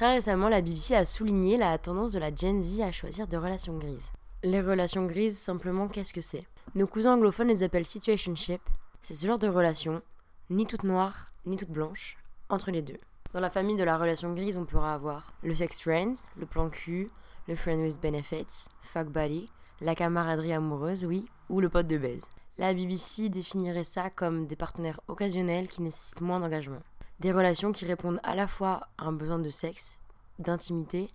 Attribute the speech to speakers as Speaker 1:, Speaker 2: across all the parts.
Speaker 1: Très récemment, la BBC a souligné la tendance de la Gen Z à choisir des relations grises. Les relations grises, simplement, qu'est-ce que c'est? Nos cousins anglophones les appellent situationship. C'est ce genre de relation, ni toute noire, ni toute blanche, entre les deux. Dans la famille de la relation grise, on pourra avoir le sex friend, le plan cul, le friend with benefits, fuck buddy, la camaraderie amoureuse, oui, ou le pote de baise. La BBC définirait ça comme des partenaires occasionnels qui nécessitent moins d'engagement. Des relations qui répondent à la fois à un besoin de sexe, d'intimité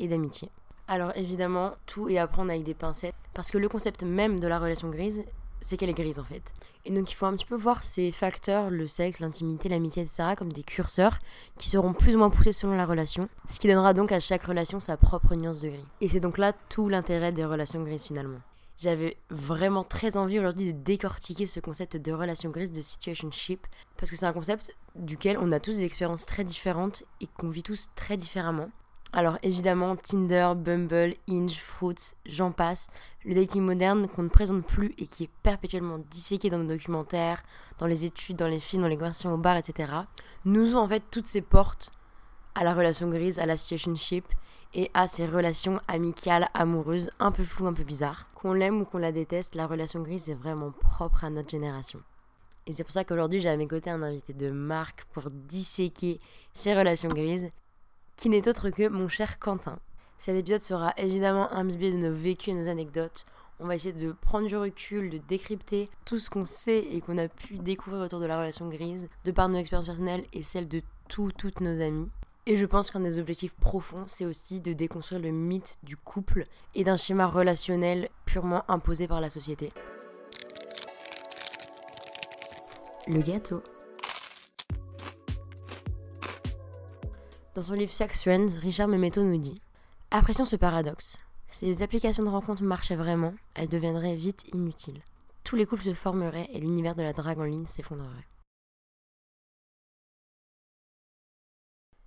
Speaker 1: et d'amitié. Alors évidemment, tout est à prendre avec des pincettes, parce que le concept même de la relation grise, c'est qu'elle est grise en fait. Et donc il faut un petit peu voir ces facteurs, le sexe, l'intimité, l'amitié, etc., comme des curseurs qui seront plus ou moins poussés selon la relation, ce qui donnera donc à chaque relation sa propre nuance de gris. Et c'est donc là tout l'intérêt des relations grises finalement. J'avais vraiment très envie aujourd'hui de décortiquer ce concept de relation grise, de situationship, parce que c'est un concept duquel on a tous des expériences très différentes et qu'on vit tous très différemment. Alors évidemment, Tinder, Bumble, Hinge, Fruits, j'en passe, le dating moderne qu'on ne présente plus et qui est perpétuellement disséqué dans nos documentaires, dans les études, dans les films, dans les conversations au bar, etc., nous ouvrent en fait toutes ces portes à la relation grise, à la situationship et à ces relations amicales, amoureuses, un peu floues, un peu bizarres. Qu'on l'aime ou qu'on la déteste, la relation grise est vraiment propre à notre génération. Et c'est pour ça qu'aujourd'hui j'ai à mes côtés un invité de marque pour disséquer ces relations grises qui n'est autre que mon cher Quentin. Cet épisode sera évidemment un imbibé de nos vécus et nos anecdotes. On va essayer de prendre du recul, de décrypter tout ce qu'on sait et qu'on a pu découvrir autour de la relation grise, de par nos expériences personnelles et celles de tous, toutes nos amis. Et je pense qu'un des objectifs profonds, c'est aussi de déconstruire le mythe du couple et d'un schéma relationnel purement imposé par la société. Le gâteau. Dans son livre Sex Trends, Richard Memeto nous dit Apprécions ce paradoxe. Si les applications de rencontre marchaient vraiment, elles deviendraient vite inutiles. Tous les couples se formeraient et l'univers de la drague en ligne s'effondrerait.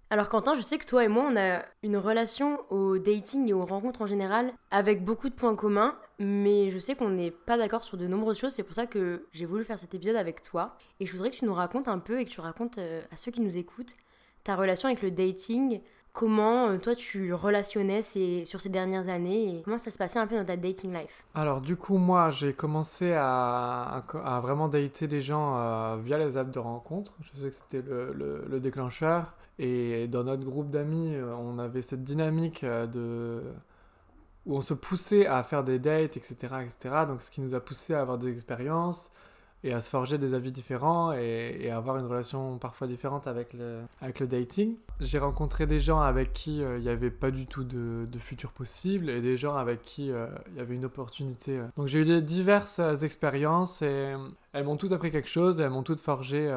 Speaker 1: Alors Quentin, je sais que toi et moi, on a une relation au dating et aux rencontres en général avec beaucoup de points communs, mais je sais qu'on n'est pas d'accord sur de nombreuses choses, c'est pour ça que j'ai voulu faire cet épisode avec toi. Et je voudrais que tu nous racontes un peu et que tu racontes euh, à ceux qui nous écoutent ta relation avec le dating, comment euh, toi tu relationnais sur ces dernières années et comment ça se passait un peu dans ta dating life
Speaker 2: Alors du coup moi j'ai commencé à, vraiment dater des gens euh, via les apps de rencontre. Je sais que c'était le, le, déclencheur. Et dans notre groupe d'amis, euh, on avait cette dynamique de où on se poussait à faire des dates, etc., etc. Donc ce qui nous a poussé à avoir des expériences, et à se forger des avis différents et, à avoir une relation parfois différente avec le, avec le dating. J'ai rencontré des gens avec qui euh, il n'y avait pas du tout de, futur possible et des gens avec qui euh, il y avait une opportunité. Euh. Donc j'ai eu des diverses expériences et elles m'ont toutes appris quelque chose et elles m'ont toutes forgé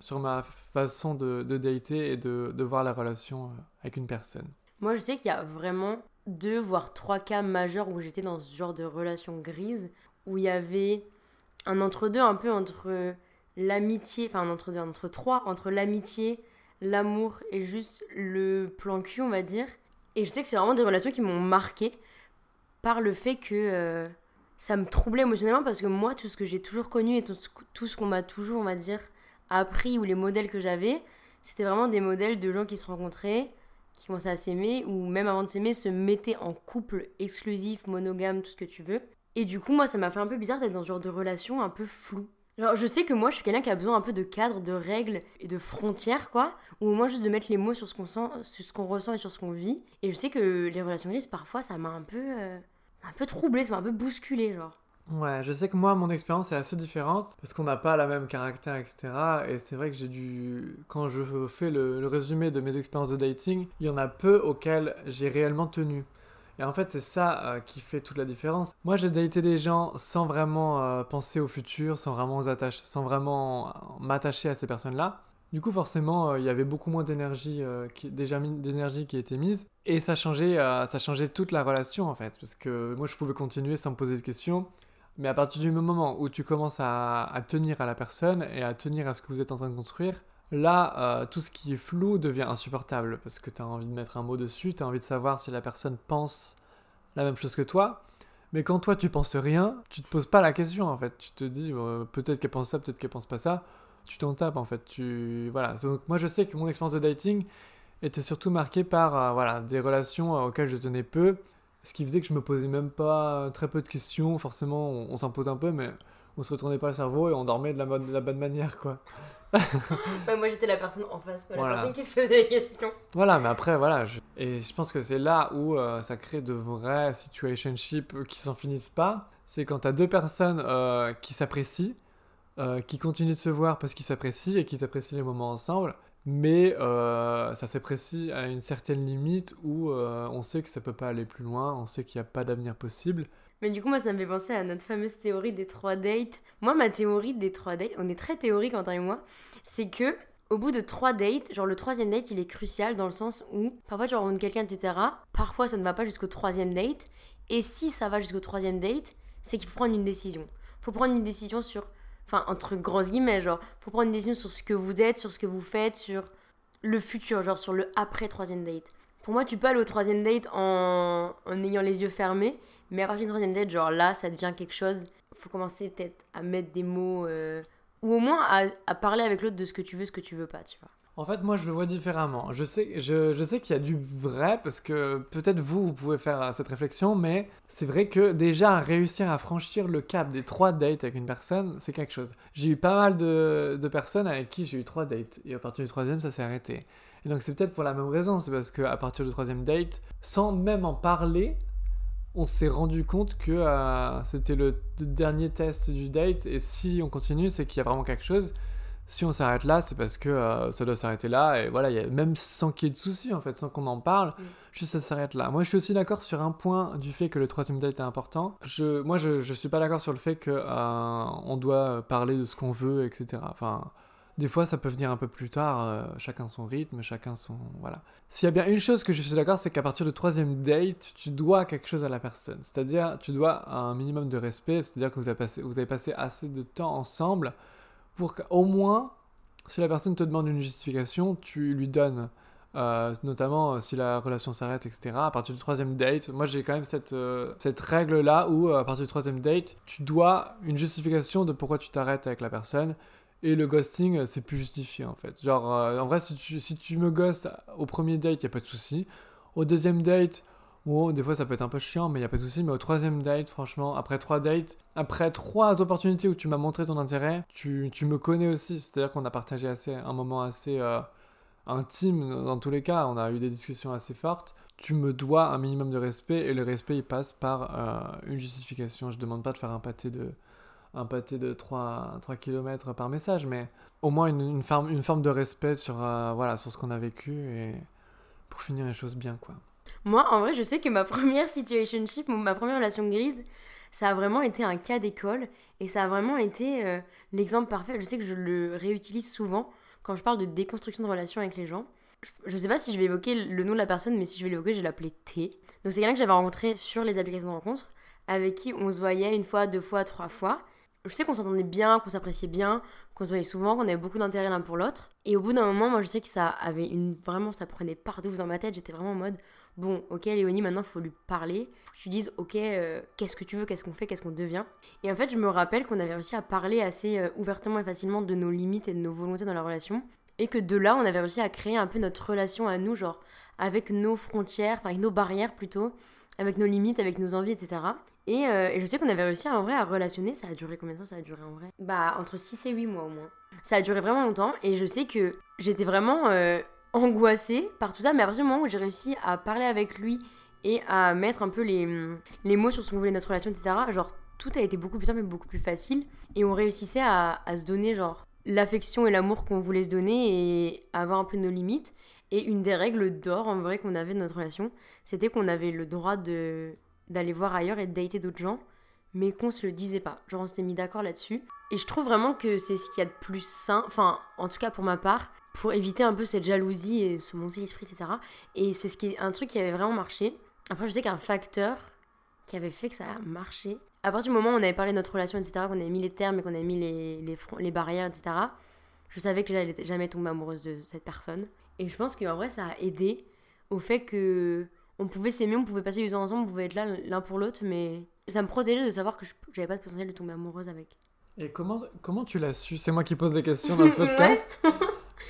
Speaker 2: sur ma façon de, de dater et de, de voir la relation avec une personne.
Speaker 1: Moi je sais qu'il y a vraiment deux voire trois cas majeurs où j'étais dans ce genre de relation grise où il y avait un entre-deux un peu entre l'amitié, enfin un entre-deux, entre trois, entre l'amitié, l'amour et juste le plan cul, on va dire. Et je sais que c'est vraiment des relations qui m'ont marqué par le fait que euh, ça me troublait émotionnellement parce que moi, tout ce que j'ai toujours connu et tout ce, qu'on m'a toujours, on va dire, appris ou les modèles que j'avais, c'était vraiment des modèles de gens qui se rencontraient, qui commençaient à s'aimer ou même avant de s'aimer se mettaient en couple exclusif, monogame, tout ce que tu veux. Et du coup, moi, ça m'a fait un peu bizarre d'être dans ce genre de relation un peu floue. Alors, je sais que moi, je suis quelqu'un qui a besoin un peu de cadre, de règles et de frontières, quoi. Ou au moins juste de mettre les mots sur ce qu'on sent, sur ce qu'on ressent et sur ce qu'on vit. Et je sais que les relations grises, parfois, ça m'a un peu, euh, un peu troublé, ça m'a un peu bousculé, genre.
Speaker 2: Ouais, je sais que moi, mon expérience est assez différente parce qu'on n'a pas la même caractère, etc. Et c'est vrai que j'ai dû. Quand je fais le résumé de mes expériences de dating, il y en a peu auxquelles j'ai réellement tenu. Et en fait, c'est ça euh, qui fait toute la différence. Moi, j'ai daté des gens sans vraiment euh, penser au futur, sans vraiment sans vraiment euh, m'attacher à ces personnes-là. Du coup, forcément, il y avait beaucoup moins d'énergie, déjà d'énergie qui était mise, et ça changeait, ça changeait toute la relation en fait, parce que moi, je pouvais continuer sans me poser de questions. Mais à partir du moment où tu commences à tenir à la personne et à tenir à ce que vous êtes en train de construire, Là, euh, tout ce qui est flou devient insupportable parce que tu as envie de mettre un mot dessus, tu as envie de savoir si la personne pense la même chose que toi. Mais quand toi tu penses rien, tu te poses pas la question en fait. Tu te dis euh, peut-être qu'elle pense ça, peut-être qu'elle pense pas ça. Tu t'en tapes en fait. Tu voilà. Donc moi je sais que mon expérience de dating était surtout marqué par euh, voilà, des relations auxquelles je tenais peu, ce qui faisait que je me posais même pas très peu de questions. Forcément, on, on s'en pose un peu, mais on se retournait pas le cerveau et on dormait de la bonne manière, quoi.
Speaker 1: Moi j'étais la personne en face, quoi, la personne qui se posait les questions.
Speaker 2: Voilà, mais après, voilà. je- Et je pense que c'est là où euh, ça crée de vrais situationships qui s'en finissent pas. C'est quand t'as deux personnes euh, qui s'apprécient, euh, qui continuent de se voir parce qu'ils s'apprécient et qu'ils apprécient les moments ensemble. Mais ça s'apprécie à une certaine limite où on sait que ça peut pas aller plus loin, on sait qu'il n'y a pas d'avenir possible.
Speaker 1: Mais du coup, moi, ça me fait penser à notre fameuse théorie des trois dates. Moi, ma théorie des trois dates, on est très théorique, Quentin et moi, c'est que au bout de trois dates, genre le troisième date, il est crucial dans le sens où parfois tu rencontres quelqu'un, etc. Parfois, ça ne va pas jusqu'au troisième date. Et si ça va jusqu'au troisième date, c'est qu'il faut prendre une décision. faut prendre une décision sur, enfin, entre grosses guillemets, genre, faut prendre une décision sur ce que vous êtes, sur ce que vous faites, sur le futur, genre sur le après troisième date. Pour moi, tu peux aller au troisième date en, ayant les yeux fermés, mais à partir du troisième date, genre là, ça devient quelque chose. Faut commencer peut-être à mettre des mots, euh, ou au moins à, parler avec l'autre de ce que tu veux, ce que tu veux pas, tu vois.
Speaker 2: En fait, moi, je le vois différemment. Je sais, je, sais qu'il y a du vrai, parce que peut-être vous, vous pouvez faire euh, cette réflexion, mais c'est vrai que déjà, réussir à franchir le cap des trois dates avec une personne, c'est quelque chose. J'ai eu pas mal de personnes avec qui j'ai eu trois dates, et à partir du troisième, ça s'est arrêté. Et donc, c'est peut-être pour la même raison, c'est parce qu'à partir du troisième date, sans même en parler, on s'est rendu compte que euh, c'était le dernier test du date, et si on continue, c'est qu'il y a vraiment quelque chose si on s'arrête là, c'est parce que euh, ça doit s'arrêter là, et voilà, il y a, même sans qu'il y ait de soucis, en fait, sans qu'on en parle,
Speaker 1: Mm.
Speaker 2: juste ça s'arrête là. Moi, je suis aussi d'accord sur un point du fait que le troisième date est important. Je, moi, je, je suis pas d'accord sur le fait que euh, on doit parler de ce qu'on veut, etc. Enfin, des fois, ça peut venir un peu plus tard, euh, chacun son rythme, chacun son... Voilà. S'il y a bien une chose que je suis d'accord, c'est qu'à partir du troisième date, tu dois quelque chose à la personne. C'est-à-dire, tu dois un minimum de respect, c'est-à-dire que vous avez, passé, assez de temps ensemble pour qu'au moins, si la personne te demande une justification, tu lui donnes. Euh, notamment euh, si la relation s'arrête, etc. À partir du troisième date, moi j'ai quand même cette, cette règle-là où euh, à partir du troisième date, tu dois une justification de pourquoi tu t'arrêtes avec la personne. Et le ghosting, euh, c'est plus justifié en fait. Genre, euh, en vrai, si tu, me ghostes au premier date, il a pas de souci. Au deuxième date, bon, des fois ça peut être un peu chiant, mais il a pas de souci. Mais au troisième date, franchement, après trois dates, après trois opportunités où tu m'as montré ton intérêt, tu, me connais aussi. C'est-à-dire qu'on a partagé assez, un moment assez euh, intime dans tous les cas. On a eu des discussions assez fortes. Tu me dois un minimum de respect et le respect il passe par euh, une justification. Je demande pas de faire un pâté de un pâté de 3, 3 km par message, mais au moins une, une, forme, une forme de respect sur, euh, voilà, sur ce qu'on a vécu et pour finir les choses bien, quoi.
Speaker 1: Moi, en vrai, je sais que ma première situationship, ma première relation grise, ça a vraiment été un cas d'école et ça a vraiment été euh, l'exemple parfait. Je sais que je le réutilise souvent quand je parle de déconstruction de relations avec les gens. Je, je sais pas si je vais évoquer le nom de la personne, mais si je vais l'évoquer, je vais l'appeler T. Donc c'est quelqu'un que j'avais rencontré sur les applications de rencontre, avec qui on se voyait une fois, deux fois, trois fois. Je sais qu'on s'entendait bien, qu'on s'appréciait bien, qu'on se voyait souvent, qu'on avait beaucoup d'intérêt l'un pour l'autre. Et au bout d'un moment, moi je sais que ça avait. Vraiment, ça prenait partout dans ma tête. J'étais vraiment en mode bon, ok, Léonie, maintenant, faut lui parler. Que tu dises, ok, euh, qu'est-ce que tu veux, qu'est-ce qu'on fait, qu'est-ce qu'on devient? Et en fait, je me rappelle qu'on avait réussi à parler assez euh, ouvertement et facilement de nos limites et de nos volontés dans la relation. Et que de là, on avait réussi à créer un peu notre relation à nous, genre, avec nos frontières, enfin, avec nos barrières plutôt, avec nos limites, avec nos envies, etc. Et, euh, et je sais qu'on avait réussi en vrai à relationner. Ça a duré combien de temps ça a duré en vrai? Bah, entre 6 et 8 mois au moins. Ça a duré vraiment longtemps. Et je sais que j'étais vraiment. euh, angoissée par tout ça, mais à partir du moment où j'ai réussi à parler avec lui et à mettre un peu les, les mots sur ce qu'on voulait notre relation, etc., genre tout a été beaucoup plus simple et beaucoup plus facile. Et on réussissait à, à se donner, genre, l'affection et l'amour qu'on voulait se donner et avoir un peu nos limites. Et une des règles d'or, en vrai, qu'on avait de notre relation, c'était qu'on avait le droit de d'aller voir ailleurs et de dater d'autres gens, mais qu'on se le disait pas. Genre, on s'était mis d'accord là-dessus. Et je trouve vraiment que c'est ce qu'il y a de plus sain, enfin, en tout cas pour ma part, pour éviter un peu cette jalousie et se monter l'esprit, etc. Et c'est ce qui est un truc qui avait vraiment marché. Après, je sais qu'un facteur qui avait fait que ça a marché, à partir du moment où on avait parlé de notre relation, etc., qu'on avait mis les termes et qu'on avait mis les, les, les barrières, etc., je savais que j'allais jamais tomber amoureuse de cette personne. Et je pense qu'en vrai, ça a aidé au fait que on pouvait s'aimer, on pouvait passer du temps ensemble, on pouvait être là l'un pour l'autre, mais ça me protégeait de savoir que j'avais pas de potentiel de tomber amoureuse avec.
Speaker 2: Et comment, comment tu l'as su? C'est moi qui pose des questions dans ce podcast.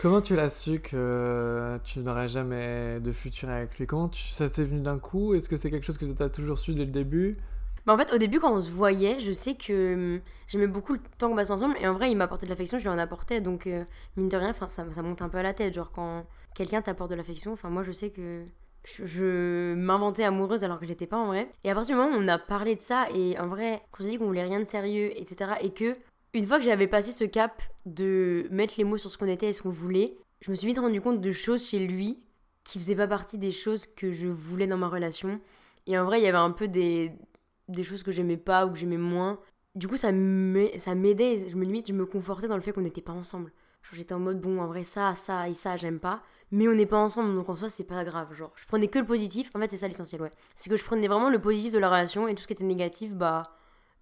Speaker 2: Comment tu l'as su que tu n'aurais jamais de futur avec lui? Comment ça s'est venu d'un coup? Est-ce que c'est quelque chose que tu as toujours su dès le début?
Speaker 1: Bah en fait, au début, quand on se voyait, je sais que hum, j'aimais beaucoup le temps qu'on passe ensemble. Et en vrai, il m'apportait de l'affection, je lui en apportais. Donc, euh, mine de rien, ça, ça monte un peu à la tête. Genre, quand quelqu'un t'apporte de l'affection, enfin, moi, je sais que je, m'inventais amoureuse alors que j'étais pas en vrai. Et à partir du moment où on a parlé de ça, et en vrai, quand s'est dit qu'on voulait rien de sérieux, etc., et que une fois que j'avais passé ce cap de mettre les mots sur ce qu'on était et ce qu'on voulait, je me suis vite rendu compte de choses chez lui qui faisaient pas partie des choses que je voulais dans ma relation. Et en vrai, il y avait un peu des, des choses que j'aimais pas ou que j'aimais moins. Du coup, ça m'aidait, je me limite, je me confortais dans le fait qu'on n'était pas ensemble. J'étais en mode, bon, en vrai, ça, ça et ça, j'aime pas mais on n'est pas ensemble, donc en soi, c'est pas grave. Genre, je prenais que le positif. En fait, c'est ça l'essentiel, ouais. C'est que je prenais vraiment le positif de la relation et tout ce qui était négatif, bah,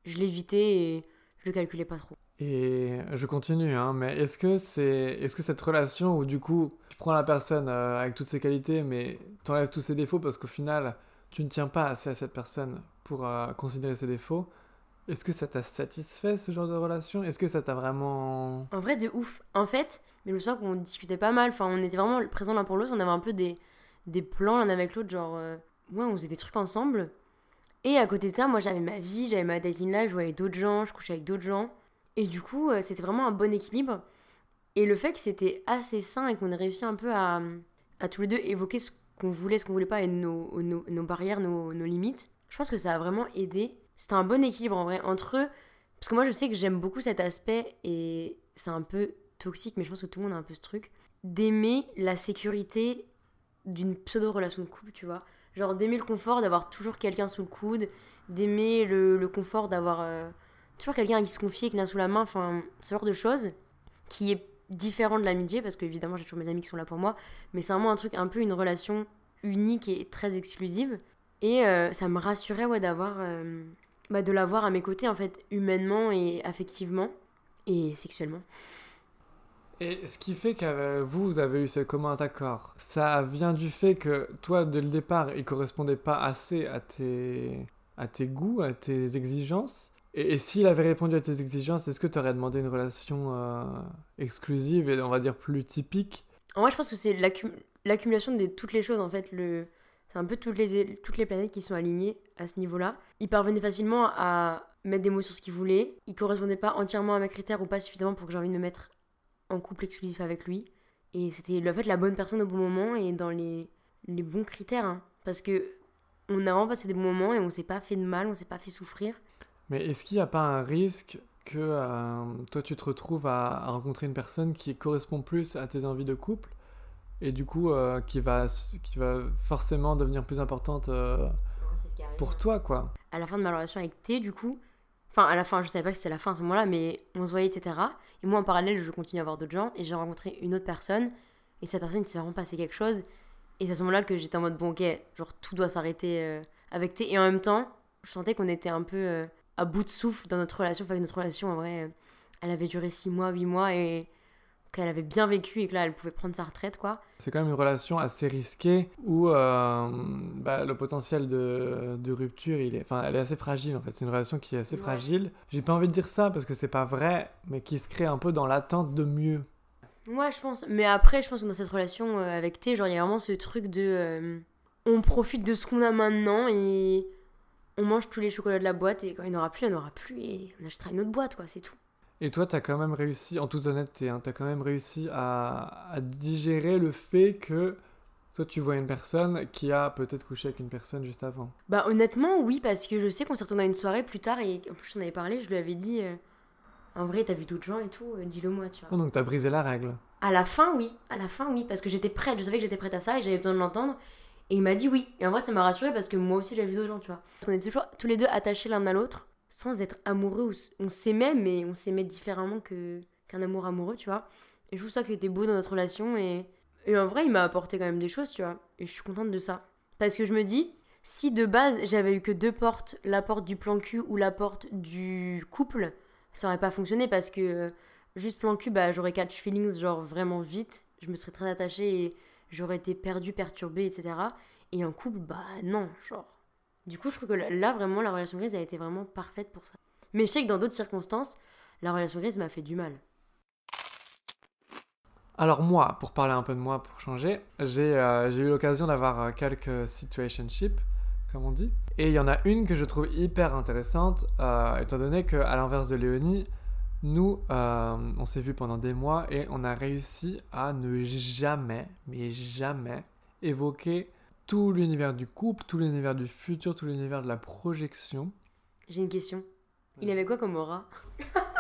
Speaker 1: je l'évitais et je le calculais pas trop.
Speaker 2: Et je continue, hein, mais est-ce que c'est, est-ce que cette relation où du coup, tu prends la personne euh, avec toutes ses qualités, mais t'enlèves tous ses défauts parce qu'au final, tu ne tiens pas assez à cette personne pour euh, considérer ses défauts, est-ce que ça t'a satisfait ce genre de relation? Est-ce que ça t'a vraiment.
Speaker 1: En vrai, de ouf. En fait, mais le soir qu'on discutait pas mal, enfin, on était vraiment présents l'un pour l'autre, on avait un peu des, des plans l'un avec l'autre, genre. Euh, ouais, on faisait des trucs ensemble. Et à côté de ça, moi j'avais ma vie, j'avais ma dating life, je voyais d'autres gens, je couchais avec d'autres gens. Et du coup, euh, c'était vraiment un bon équilibre. Et le fait que c'était assez sain et qu'on ait réussi un peu à, à tous les deux évoquer ce qu'on voulait, ce qu'on voulait pas et nos, nos, nos barrières, nos, nos limites, je pense que ça a vraiment aidé c'était un bon équilibre en vrai entre eux. Parce que moi, je sais que j'aime beaucoup cet aspect et c'est un peu toxique, mais je pense que tout le monde a un peu ce truc d'aimer la sécurité d'une pseudo-relation de couple, tu vois. Genre d'aimer le confort d'avoir toujours quelqu'un sous le coude, d'aimer le, confort d'avoir euh, toujours quelqu'un qui se confier, qui n'a sous la main, enfin, ce genre de choses qui est différent de l'amitié, parce qu'évidemment, j'ai toujours mes amis qui sont là pour moi, mais c'est vraiment un truc, un peu une relation unique et très exclusive. Et euh, ça me rassurait ouais, d'avoir euh, bah, de l'avoir à mes côtés, en fait, humainement et affectivement et sexuellement.
Speaker 2: Et ce qui fait que vous, vous avez eu ce commun accord, ça vient du fait que toi, dès le départ, il correspondait pas assez à tes, à tes goûts, à tes exigences. Et, s'il avait répondu à tes exigences, est-ce que tu aurais demandé une relation euh, exclusive et on va dire plus typique?
Speaker 1: En vrai, je pense que c'est l'accumulation de toutes les choses, en fait. Le, c'est un peu toutes les, toutes les planètes qui sont alignées à ce niveau-là. Il parvenait facilement à mettre des mots sur ce qu'il voulait. Il correspondait pas entièrement à mes critères ou pas suffisamment pour que j'ai envie de me mettre en couple exclusif avec lui. Et c'était en fait la bonne personne au bon moment et dans les, les bons critères. Hein. Parce que on a vraiment passé des bons moments et on s'est pas fait de mal, on s'est pas fait souffrir.
Speaker 2: Mais est-ce qu'il n'y a pas un risque que euh, toi tu te retrouves à, rencontrer une personne qui correspond plus à tes envies de couple et du coup euh, qui, va, qui va forcément devenir plus importante euh, pour toi quoi.
Speaker 1: À la fin de ma relation avec T du coup, enfin à la fin je savais pas que c'était la fin à ce moment-là mais on se voyait etc. Et moi en parallèle je continue à voir d'autres gens et j'ai rencontré une autre personne et cette personne il s'est vraiment passé quelque chose et c'est à ce moment-là que j'étais en mode bon ok genre tout doit s'arrêter euh, avec T et en même temps je sentais qu'on était un peu à bout de souffle dans notre relation, enfin notre relation en vrai elle avait duré 6 mois, 8 mois et qu'elle avait bien vécu et que là, elle pouvait prendre sa retraite, quoi.
Speaker 2: C'est quand même une relation assez risquée où euh, bah, le potentiel de, de, rupture, il est, enfin, elle est assez fragile en fait. C'est une relation qui est assez fragile. J'ai pas envie de dire ça parce que c'est pas vrai, mais qui se crée un peu dans l'attente de mieux.
Speaker 1: Moi, je pense. Mais après, je pense que dans cette relation euh, avec T, genre, il y a vraiment ce truc de. Euh, on profite de ce qu'on a maintenant et on mange tous les chocolats de la boîte et quand il n'y en aura plus, il n'y en aura plus et on achètera une autre boîte, quoi, c'est tout.
Speaker 2: Et toi, tu as quand même réussi, en toute honnêteté, hein, tu as quand même réussi à, à, digérer le fait que toi, tu vois une personne qui a peut-être couché avec une personne juste avant.
Speaker 1: Bah honnêtement, oui, parce que je sais qu'on s'est retrouvé à une soirée plus tard et en plus, j'en avais parlé, je lui avais dit, euh, en vrai, t'as vu d'autres gens et tout, euh, dis-le moi, tu vois.
Speaker 2: Oh, donc t'as brisé la règle.
Speaker 1: À la fin, oui, à la fin, oui, parce que j'étais prête, je savais que j'étais prête à ça et j'avais besoin de l'entendre. Et il m'a dit oui. Et en vrai, ça m'a rassuré parce que moi aussi, j'avais vu d'autres gens, tu vois. On était toujours tous les deux attachés l'un à l'autre sans être amoureux. On s'aimait, mais on s'aimait différemment que, qu'un amour amoureux, tu vois. Et je trouve ça qui était beau dans notre relation. Et, et en vrai, il m'a apporté quand même des choses, tu vois. Et je suis contente de ça. Parce que je me dis, si de base, j'avais eu que deux portes, la porte du plan cul ou la porte du couple, ça aurait pas fonctionné parce que euh, juste plan cul, bah, j'aurais catch feelings, genre vraiment vite. Je me serais très attachée et j'aurais été perdue, perturbée, etc. Et en couple, bah non, genre du coup, je trouve que là, vraiment, la relation grise a été vraiment parfaite pour ça. Mais je sais que dans d'autres circonstances, la relation grise m'a fait du mal.
Speaker 2: Alors moi, pour parler un peu de moi, pour changer, j'ai euh, eu l'occasion d'avoir euh, quelques situationships, comme on dit. Et il y en a une que je trouve hyper intéressante, euh, étant donné qu'à l'inverse de Léonie, nous, on s'est vus pendant des mois et on a réussi à ne jamais, mais jamais, évoquer tout l'univers du couple, tout l'univers du futur, tout l'univers de la projection.
Speaker 1: J'ai une question. Il avait quoi comme aura?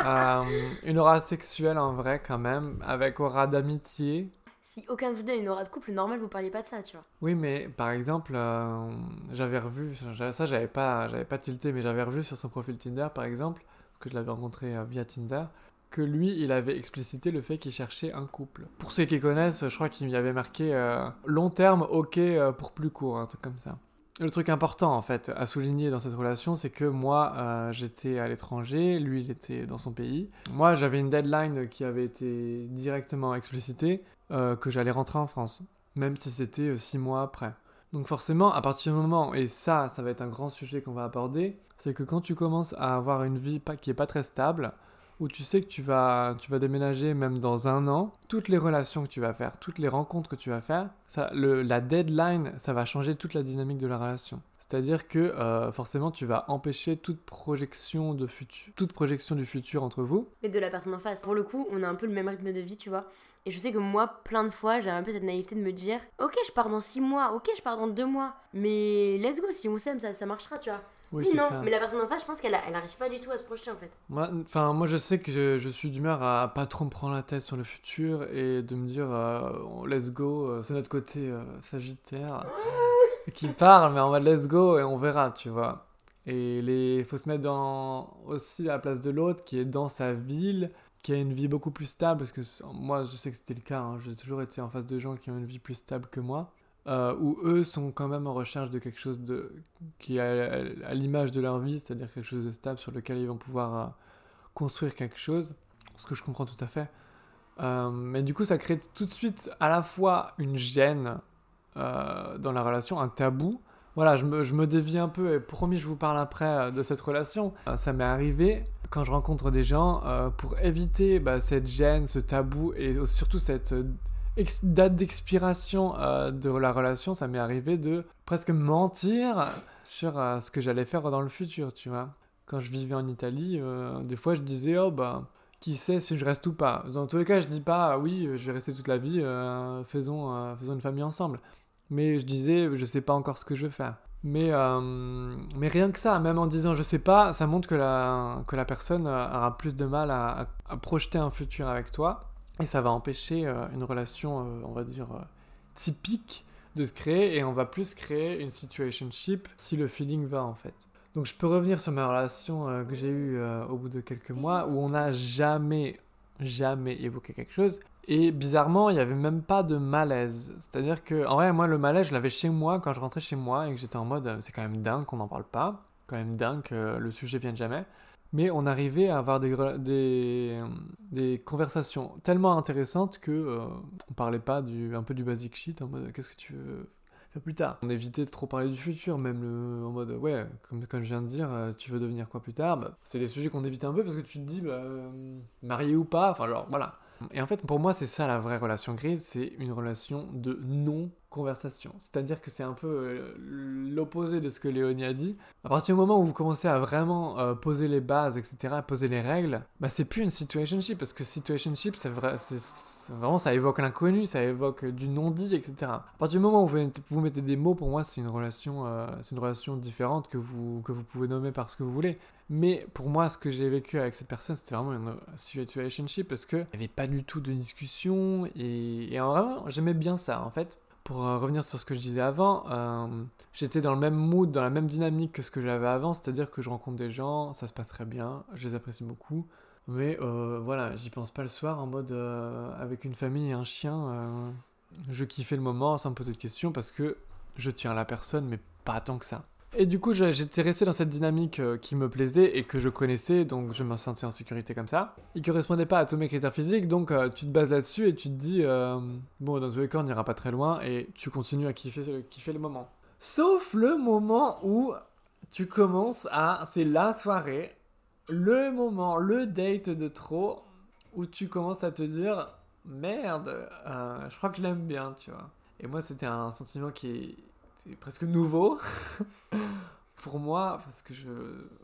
Speaker 2: Euh, une aura sexuelle en vrai quand même, avec aura d'amitié.
Speaker 1: Si aucun de vous a une aura de couple normal, vous parliez pas de ça, tu vois.
Speaker 2: Oui, mais par exemple, euh, j'avais revu, ça j'avais pas, j'avais pas tilté, mais j'avais revu sur son profil Tinder par exemple, que je l'avais rencontré euh, via Tinder, lui, il avait explicité le fait qu'il cherchait un couple. Pour ceux qui connaissent, je crois qu'il y avait marqué euh, long terme, ok euh, pour plus court, un truc comme ça. Le truc important en fait à souligner dans cette relation, c'est que moi euh, j'étais à l'étranger, lui il était dans son pays. Moi j'avais une deadline qui avait été directement explicitée, que j'allais rentrer en France, même si c'était six mois après. Donc forcément, à partir du moment, et ça, ça va être un grand sujet qu'on va aborder, c'est que quand tu commences à avoir une vie qui est pas très stable, où tu sais que tu vas, tu vas déménager même dans un an, toutes les relations que tu vas faire, toutes les rencontres que tu vas faire, ça, la deadline, ça va changer toute la dynamique de la relation. C'est-à-dire que euh, forcément, tu vas empêcher toute projection, de futur, toute projection du futur entre vous.
Speaker 1: Mais de la personne en face. Pour le coup, on a un peu le même rythme de vie, tu vois. Et je sais que moi, plein de fois, j'ai un peu cette naïveté de me dire Ok, je pars dans 6 mois, ok, je pars dans 2 mois. Mais let's go, si on s'aime, ça, ça marchera, tu vois.
Speaker 2: Oui, c'est
Speaker 1: non,
Speaker 2: ça.
Speaker 1: mais la personne en face, je pense qu'elle elle arrive pas du tout à se projeter en fait.
Speaker 2: Moi, enfin, moi, je sais que je, je suis d'humeur à pas trop me prendre la tête sur le futur et de me dire euh, on- let's go, euh, c'est notre côté euh, Sagittaire qui parle, mais en mode let's go et on verra, tu vois. Et il faut se mettre dans, aussi à la place de l'autre qui est dans sa ville, qui a une vie beaucoup plus stable, parce que moi, je sais que c'était le cas, hein, j'ai toujours été en face de gens qui ont une vie plus stable que moi. Euh, où eux sont quand même en recherche de quelque chose de, qui est à, l'image de leur vie, c'est-à-dire quelque chose de stable sur lequel ils vont pouvoir euh, construire quelque chose, ce que je comprends tout à fait. Euh, mais du coup, ça crée tout de suite à la fois une gêne euh, dans la relation, un tabou. Voilà, je me, je me dévie un peu et promis, je vous parle après de cette relation. Ça m'est arrivé quand je rencontre des gens pour éviter bah, cette gêne, ce tabou et surtout cette date d'expiration euh, de la relation. Ça m'est arrivé de presque mentir sur euh, ce que j'allais faire dans le futur, tu vois. Quand je vivais en Italie, euh, des fois je disais, oh bah, qui sait si je reste ou pas. Dans tous les cas, je dis pas, ah oui, je vais rester toute la vie, faisons, faisons une famille ensemble. Mais je disais, je sais pas encore ce que je veux faire. Mais, mais rien que ça, même en disant je sais pas, ça montre que la, que la personne aura plus de mal à projeter un futur avec toi. Et ça va empêcher euh, une relation, euh, on va dire, euh, typique de se créer. Et on va plus créer une situationship si le feeling va en fait. Donc je peux revenir sur ma relation que j'ai eue au bout de quelques mois où on n'a jamais, jamais évoqué quelque chose. Et bizarrement, il n'y avait même pas de malaise. C'est-à-dire que, en vrai, moi, le malaise, je l'avais chez moi quand je rentrais chez moi et que j'étais en mode, c'est quand même dingue qu'on n'en parle pas. Quand même dingue que le sujet vienne jamais. Mais on arrivait à avoir des, rela- des, conversations tellement intéressantes que euh, on parlait pas du, un peu du basic shit en mode qu'est-ce que tu veux faire plus tard? On évitait de trop parler du futur, même le- en mode ouais, comme, comme je viens de dire, euh, tu veux devenir quoi plus tard? Bah, C'est des sujets qu'on évite un peu parce que tu te dis bah, euh, marié ou pas, enfin alors voilà. Et en fait, pour moi, c'est ça la vraie relation grise, c'est une relation de C'est-à-dire que c'est un peu euh, l'opposé de ce que Léonie a dit. À partir du moment où vous commencez à vraiment euh, poser les bases, etc., poser les règles, bah c'est plus une situationship, parce que situationship, c'est vrai, vraiment, ça évoque l'inconnu, ça évoque du non-dit, etc. À partir du moment où vous mettez, des mots, pour moi, c'est une relation, euh, une relation différente que vous, que pouvez nommer par ce que vous voulez. Mais pour moi, ce que j'ai vécu avec cette personne, c'était vraiment une situationship parce qu'il n'y avait pas du tout de discussion et, et en vraiment, j'aimais bien ça en fait. Pour euh, revenir sur ce que je disais avant, euh, j'étais dans le même mood, dans la même dynamique que ce que j'avais avant, c'est-à-dire que je rencontre des gens, ça se passe très bien, je les apprécie beaucoup. Mais euh, voilà, j'y pense pas le soir en mode avec une famille et un chien. je kiffais le moment sans me poser de questions parce que je tiens à la personne, mais pas tant que ça. Et du coup, j'étais resté dans cette dynamique euh, qui me plaisait et que je connaissais, donc je me sentais en sécurité comme ça. Il correspondait pas à tous mes critères physiques, donc euh, tu te bases là-dessus et tu te dis, euh, bon, dans tous les cas, on n'ira pas très loin et tu continues à kiffer, le moment. Sauf le moment où tu commences à. C'est la soirée, le moment, le date de trop, où tu commences à te dire, merde, je crois que je l'aime bien, tu vois. Et moi, c'était un sentiment qui est, presque nouveau pour moi, parce que je.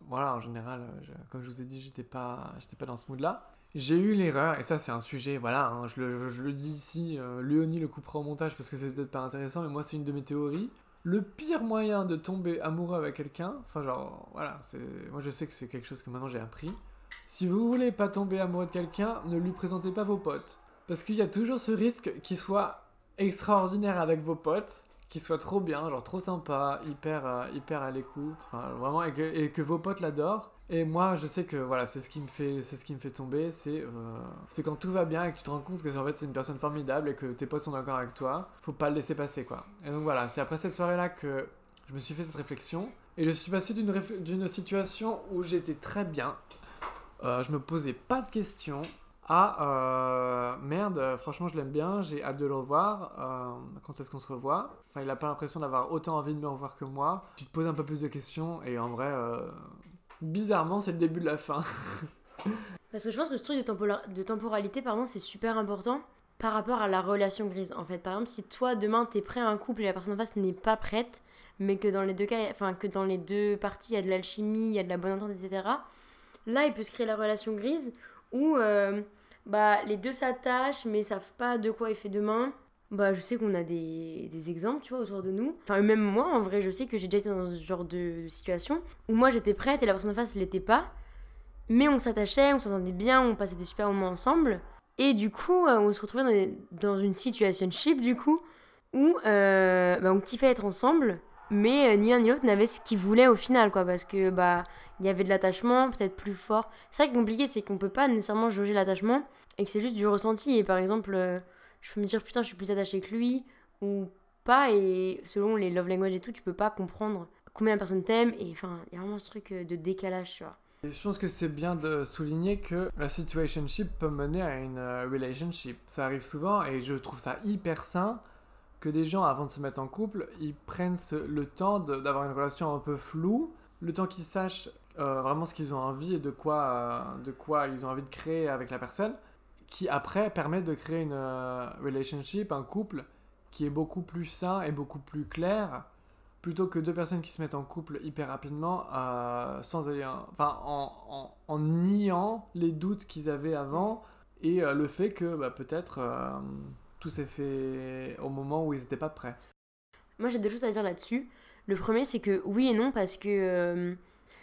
Speaker 2: Voilà, en général, comme je vous ai dit, j'étais pas, j'étais pas dans ce mood-là. J'ai eu l'erreur, et ça c'est un sujet, voilà, hein, je, le, je, le, dis ici, euh, Léonie le coupera au montage parce que c'est peut-être pas intéressant, mais moi c'est une de mes théories. Le pire moyen de tomber amoureux avec quelqu'un, enfin genre, voilà, c'est, moi je sais que c'est quelque chose que maintenant j'ai appris. Si vous voulez pas tomber amoureux de quelqu'un, ne lui présentez pas vos potes. Parce qu'il y a toujours ce risque qu'il soit extraordinaire avec vos potes, qu'il soit trop bien, genre trop sympa, hyper, euh, hyper à l'écoute, vraiment, et que, et que vos potes l'adorent. Et moi, je sais que voilà, c'est ce qui me fait, c'est ce qui me fait tomber, c'est, euh, c'est quand tout va bien et que tu te rends compte que en fait c'est une personne formidable et que tes potes sont d'accord avec toi. Faut pas le laisser passer quoi. Et donc voilà, c'est après cette soirée là que je me suis fait cette réflexion et je suis passé d'une, d'une situation où j'étais très bien, euh, je me posais pas de questions, à euh, merde, franchement je l'aime bien, j'ai hâte de le revoir. quand est-ce qu'on se revoit? Enfin, il a pas l'impression d'avoir autant envie de me revoir que moi. Tu te poses un peu plus de questions et en vrai bizarrement, c'est le début de la fin.
Speaker 1: Parce que je pense que ce truc de, de temporalité, pardon, c'est super important par rapport à la relation grise. En fait, par exemple, si toi demain t'es prêt à un couple et la personne en face n'est pas prête, mais que dans les deux cas, enfin que dans les deux parties il y a de l'alchimie, il y a de la bonne entente, etc. Là, il peut se créer la relation grise où euh, bah les deux s'attachent mais savent pas de quoi il fait demain. Bah, je sais qu'on a des, des, exemples, tu vois, autour de nous. Enfin, même moi, en vrai, je sais que j'ai déjà été dans ce genre de situation où moi j'étais prête et la personne en face l'était pas. Mais on s'attachait, on s'entendait bien, on passait des super moments ensemble. Et du coup, euh, on se retrouvait dans, dans une situation ship, du coup, où euh, bah, on kiffait être ensemble, mais euh, ni l'un ni l'autre n'avait ce qu'ils voulaient au final, quoi, parce que bah il y avait de l'attachement, peut-être plus fort. C'est vrai que compliqué, c'est qu'on peut pas nécessairement jauger l'attachement et que c'est juste du ressenti. Et par exemple, je peux me dire putain je suis plus attachée que lui ou pas et selon les love language et tout tu peux pas comprendre combien la personne t'aime et enfin il y a vraiment ce truc euh, de décalage tu vois.
Speaker 2: Je pense que c'est bien de souligner que la situationship peut mener à une euh, relationship. Ça arrive souvent et je trouve ça hyper sain que des gens, avant de se mettre en couple, ils prennent le temps d'avoir une relation un peu floue, le temps qu'ils sachent euh, vraiment ce qu'ils ont envie et de quoi, de quoi ils ont envie de créer avec la personne qui après permet de créer une euh, relationship, un couple qui est beaucoup plus sain et beaucoup plus clair plutôt que deux personnes qui se mettent en couple hyper rapidement euh, sans enfin en, en, niant les doutes qu'ils avaient avant et euh, le fait que bah, peut-être tout s'est fait au moment où ils n'étaient pas prêts.
Speaker 1: Moi j'ai deux choses à dire là-dessus. Le premier c'est que oui et non parce que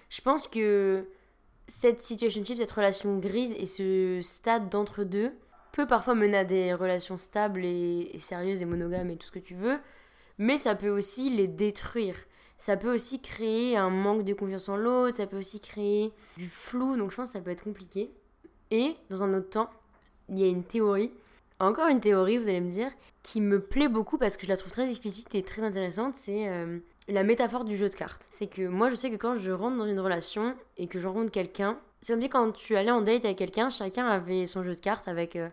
Speaker 1: je pense que cette situationship, cette relation grise et ce stade d'entre-deux peut parfois mener à des relations stables et, sérieuses et monogames et tout ce que tu veux, mais ça peut aussi les détruire. Ça peut aussi créer un manque de confiance en l'autre, ça peut aussi créer du flou, donc je pense que ça peut être compliqué. Et dans un autre temps, il y a une théorie, encore une théorie, vous allez me dire, qui me plaît beaucoup parce que je la trouve très explicite et très intéressante, c'est euh, la métaphore du jeu de cartes. C'est que moi, je sais que quand je rentre dans une relation et que je rencontre quelqu'un, c'est comme si quand tu allais en date avec quelqu'un, chacun avait son jeu de cartes avec euh,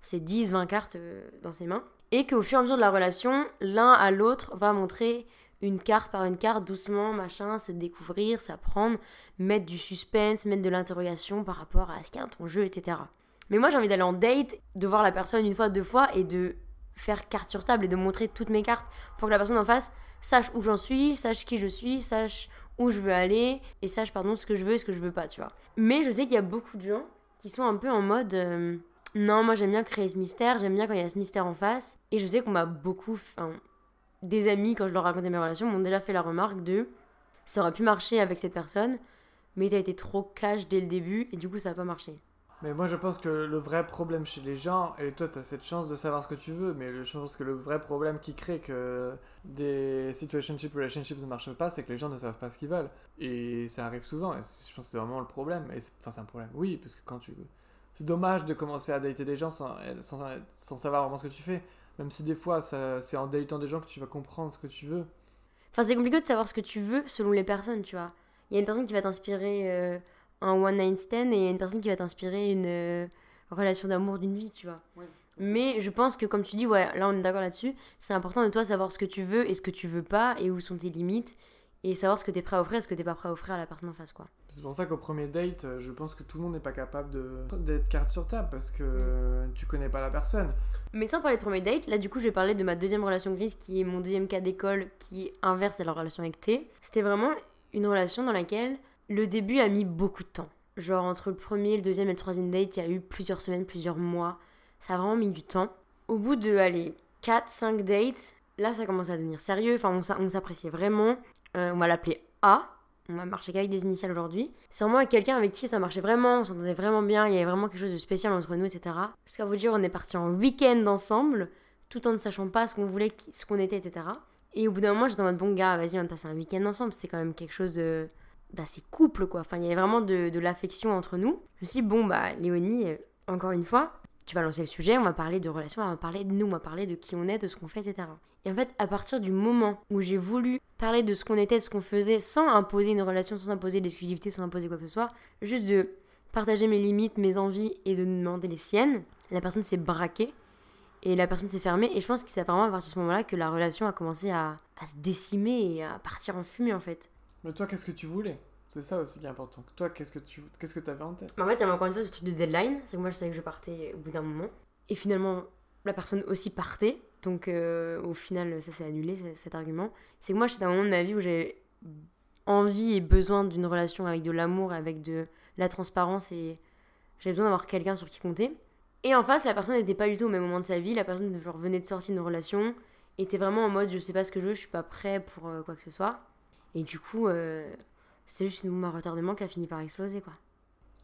Speaker 1: ses 10, 20 cartes euh, dans ses mains. Et qu'au fur et à mesure de la relation, l'un à l'autre va montrer une carte par une carte, doucement, machin, se découvrir, s'apprendre, mettre du suspense, mettre de l'interrogation par rapport à ce qu'il y a dans ton jeu, etc. Mais moi, j'ai envie d'aller en date, de voir la personne une fois, deux fois et de faire carte sur table et de montrer toutes mes cartes pour que la personne en face sache où j'en suis, sache qui je suis, sache où je veux aller et sache pardon ce que je veux et ce que je veux pas, tu vois. Mais je sais qu'il y a beaucoup de gens qui sont un peu en mode euh, non, moi j'aime bien créer ce mystère, j'aime bien quand il y a ce mystère en face et je sais qu'on m'a beaucoup enfin des amis quand je leur racontais mes relations m'ont déjà fait la remarque de ça aurait pu marcher avec cette personne mais t'as été trop cash dès le début et du coup ça a pas marché.
Speaker 2: Mais moi, je pense que le vrai problème chez les gens, et toi, tu as cette chance de savoir ce que tu veux, mais je pense que le vrai problème qui crée que des situationship relationships ne marchent pas, c'est que les gens ne savent pas ce qu'ils veulent. Et ça arrive souvent, et je pense que c'est vraiment le problème. Enfin, c'est un problème, oui, parce que quand tu. C'est dommage de commencer à dater des gens sans, sans, sans savoir vraiment ce que tu fais. Même si des fois, c'est en datant des gens que tu vas comprendre ce que tu veux.
Speaker 1: Enfin, c'est compliqué de savoir ce que tu veux selon les personnes, tu vois. Il y a une personne qui va t'inspirer. Euh, un one night stand et une personne qui va t'inspirer une euh, relation d'amour d'une vie, tu vois. Mais je pense que, comme tu dis, ouais, là on est d'accord là-dessus, c'est important de toi savoir ce que tu veux et ce que tu veux pas et où sont tes limites et savoir ce que t'es prêt à offrir et ce que t'es pas prêt à offrir à la personne en face, quoi.
Speaker 2: C'est pour ça qu'au premier date, euh, je pense que tout le monde n'est pas capable de d'être carte sur table parce que euh, tu connais pas la personne.
Speaker 1: Mais sans parler de premier date, là du coup je vais parler de ma deuxième relation grise qui est mon deuxième cas d'école qui inverse à la relation avec T. C'était vraiment une relation dans laquelle le début a mis beaucoup de temps. Genre entre le premier, le deuxième et le troisième date, il y a eu plusieurs semaines, plusieurs mois. Ça a vraiment mis du temps. Au bout de, allez, 4-5 dates, là ça commence à devenir sérieux. Enfin, on s'a- on s'appréciait vraiment. Euh, on va l'appeler A. On va marcher qu'avec des initiales aujourd'hui. C'est vraiment quelqu'un avec qui ça marchait vraiment, on s'entendait vraiment bien, il y avait vraiment quelque chose de spécial entre nous, etc. Jusqu'à vous dire, on est partis en week-end ensemble, tout en ne sachant pas ce qu'on voulait, ce qu'on était, etc. Et au bout d'un moment, j'étais en mode, bon gars, vas-y, on va passer un week-end ensemble. C'était quand même quelque chose de- d'assez couple, quoi. Enfin, il y avait vraiment de, l'affection entre nous. Je me suis dit, bon, bah, Léonie, euh, encore une fois, tu vas lancer le sujet, on va parler de relations, on va parler de nous, on va parler de qui on est, de ce qu'on fait, etc. Et en fait, à partir du moment où j'ai voulu parler de ce qu'on était, de ce qu'on faisait, sans imposer une relation, sans imposer l'exclusivité, sans imposer quoi que ce soit, juste de partager mes limites, mes envies et de demander les siennes, la personne s'est braquée et la personne s'est fermée. Et je pense que c'est vraiment à partir de ce moment-là que la relation a commencé à, à se décimer et à partir en fumée en fait.
Speaker 2: Mais toi, qu'est-ce que tu voulais? C'est ça aussi qui est important. Toi, qu'est-ce que tu qu'est-ce que avais en tête?
Speaker 1: En fait, il y avait encore une fois ce truc de deadline. C'est que moi, je savais que je partais au bout d'un moment. Et finalement, la personne aussi partait. Donc, euh, au final, ça s'est annulé, cet argument. C'est que moi, j'étais à un moment de ma vie où j'avais envie et besoin d'une relation avec de l'amour, avec de la transparence. Et j'avais besoin d'avoir quelqu'un sur qui compter. Et en face, la personne n'était pas du tout au même moment de sa vie. La personne genre, venait de sortir d'une relation. Était vraiment en mode je sais pas ce que je veux, je suis pas prêt pour euh, quoi que ce soit. Et du coup, euh, c'est juste une bombe à retardement qui a fini par exploser, quoi.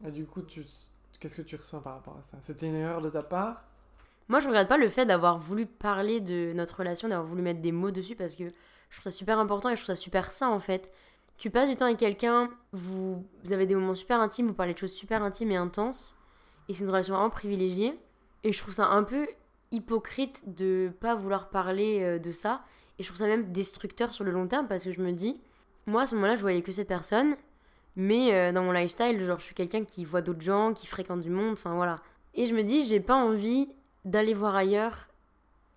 Speaker 2: Et du coup, tu qu'est-ce que tu ressens par rapport à ça? C'était une erreur de ta part?
Speaker 1: Moi, je regrette pas le fait d'avoir voulu parler de notre relation, d'avoir voulu mettre des mots dessus parce que je trouve ça super important et je trouve ça super sain en fait. Tu passes du temps avec quelqu'un, vous, vous avez des moments super intimes, vous parlez de choses super intimes et intenses, et c'est une relation vraiment privilégiée. Et je trouve ça un peu hypocrite de pas vouloir parler euh, de ça. Et je trouve ça même destructeur sur le long terme parce que je me dis, moi à ce moment-là, je voyais que cette personne, mais euh, dans mon lifestyle, genre je suis quelqu'un qui voit d'autres gens, qui fréquente du monde, enfin voilà. Et je me dis, j'ai pas envie d'aller voir ailleurs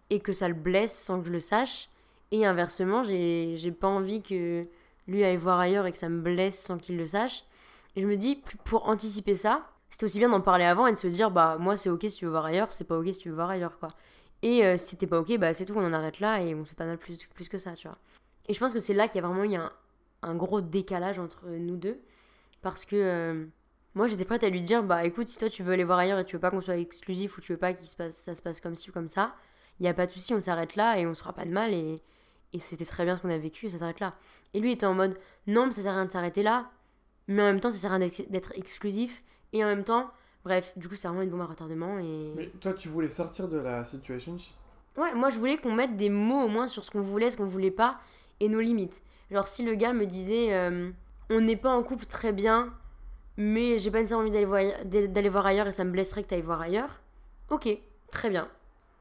Speaker 1: et que ça le blesse sans que je le sache. Et inversement, j'ai pas envie que lui aille voir ailleurs et que ça me blesse sans qu'il le sache. Et je me dis, pour anticiper ça, c'est aussi bien d'en parler avant et de se dire, bah moi c'est ok si tu veux voir ailleurs, c'est pas ok si tu veux voir ailleurs quoi. Et euh, si t'es pas ok, bah c'est tout, on en arrête là et on se pas mal plus, plus que ça, tu vois. Et je pense que c'est là qu'il y a vraiment eu un, un gros décalage entre nous deux. Parce que euh, moi j'étais prête à lui dire, bah écoute, si toi tu veux aller voir ailleurs et tu veux pas qu'on soit exclusif ou tu veux pas que ça se passe comme ci ou comme ça, il y a pas de souci, on s'arrête là et on se fera pas de mal et, et c'était très bien ce qu'on a vécu et ça s'arrête là. Et lui était en mode, non, mais ça sert à rien de s'arrêter là, mais en même temps ça sert à rien d'être exclusif et en même temps, bref, du coup c'est vraiment une bombe à retardement et...
Speaker 2: Mais toi, tu voulais sortir de la situationship.
Speaker 1: Ouais, moi je voulais qu'on mette des mots au moins sur ce qu'on voulait, ce qu'on voulait pas et nos limites. Genre si le gars me disait euh, on n'est pas en couple très bien, mais j'ai pas nécessairement envie d'aller voir, ailleurs et ça me blesserait que t'ailles voir ailleurs, ok, très bien.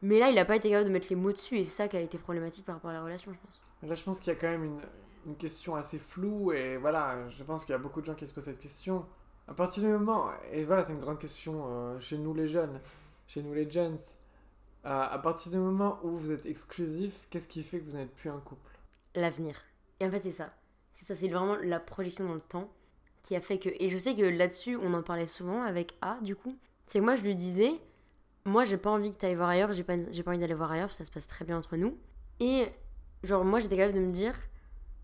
Speaker 1: Mais là il a pas été capable de mettre les mots dessus et c'est ça qui a été problématique par rapport à la relation, je pense.
Speaker 2: Là, je pense qu'il y a quand même une, une question assez floue et voilà, je pense qu'il y a beaucoup de gens qui se posent cette question. À partir du moment, et voilà, c'est une grande question euh, chez nous les jeunes, chez nous les gens, euh, à partir du moment où vous êtes exclusif, qu'est-ce qui fait que vous n'êtes plus un couple?
Speaker 1: L'avenir. Et en fait c'est ça. C'est ça, c'est vraiment la projection dans le temps qui a fait que... Et je sais que là-dessus on en parlait souvent avec A du coup. C'est que moi je lui disais, moi j'ai pas envie que t'ailles voir ailleurs, j'ai pas, j'ai pas envie d'aller voir ailleurs, parce que ça se passe très bien entre nous. Et genre moi j'étais capable de me dire,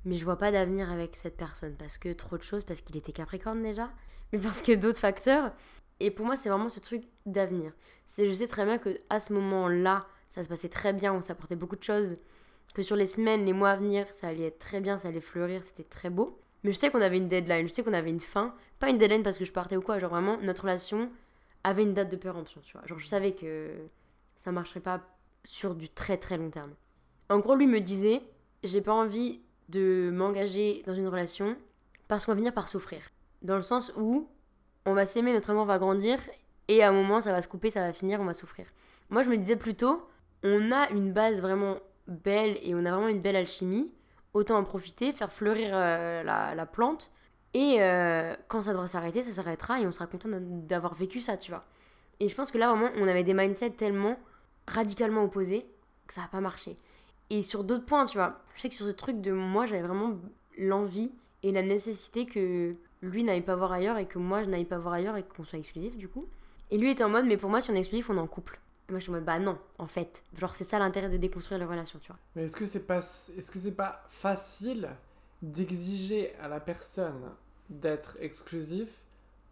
Speaker 1: mais je vois pas d'avenir avec cette personne, parce que trop de choses, parce qu'il était Capricorne déjà, mais parce que d'autres facteurs. Et pour moi c'est vraiment ce truc d'avenir. C'est, je sais très bien que à ce moment-là, ça se passait très bien, on s'apportait beaucoup de choses, que sur les semaines, les mois à venir, ça allait être très bien, ça allait fleurir, c'était très beau. Mais je sais qu'on avait une deadline, je sais qu'on avait une fin, pas une deadline parce que je partais ou quoi, genre vraiment notre relation avait une date de péremption, tu vois. Genre je savais que ça marcherait pas sur du très très long terme. En gros, lui me disait, j'ai pas envie de m'engager dans une relation parce qu'on va finir par souffrir. Dans le sens où on va s'aimer, notre amour va grandir et à un moment ça va se couper, ça va finir, on va souffrir. Moi je me disais plutôt, on a une base vraiment belle et on a vraiment une belle alchimie, autant en profiter, faire fleurir euh, la, la plante et euh, quand ça devra s'arrêter, ça s'arrêtera et on sera content d'avoir vécu ça, tu vois. Et je pense que là, vraiment, on avait des mindsets tellement radicalement opposés que ça n'a pas marché. Et sur d'autres points, tu vois, je sais que sur ce truc de moi, j'avais vraiment l'envie et la nécessité que lui n'aille pas voir ailleurs et que moi je n'aille pas voir ailleurs et qu'on soit exclusif du coup. Et lui était en mode, mais pour moi, si on est exclusif, on est en couple. Et moi je suis en mode, bah non, en fait. Genre, c'est ça l'intérêt de déconstruire les relations, tu vois.
Speaker 2: Mais est-ce que c'est pas, est-ce que c'est pas facile d'exiger à la personne d'être exclusif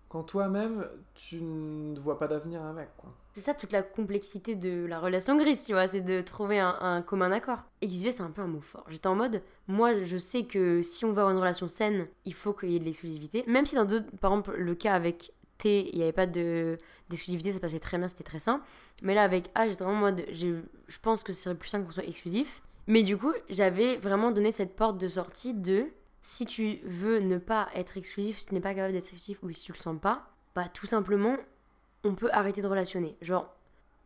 Speaker 2: quand toi-même tu ne vois pas d'avenir avec quoi?
Speaker 1: C'est ça toute la complexité de la relation grise, tu vois, c'est de trouver un, un commun accord. Exiger, c'est un peu un mot fort. J'étais en mode, moi je sais que si on veut avoir une relation saine, il faut qu'il y ait de l'exclusivité. Même si dans d'autres, par exemple, le cas avec Il n'y avait pas de, d'exclusivité, ça passait très bien, c'était très simple. Mais là, avec A, j'étais vraiment en mode, je, pense que ce serait plus simple qu'on soit exclusif. Mais du coup, j'avais vraiment donné cette porte de sortie de si tu veux ne pas être exclusif, si tu n'es pas capable d'être exclusif ou si tu le sens pas, bah tout simplement, on peut arrêter de relationner. Genre,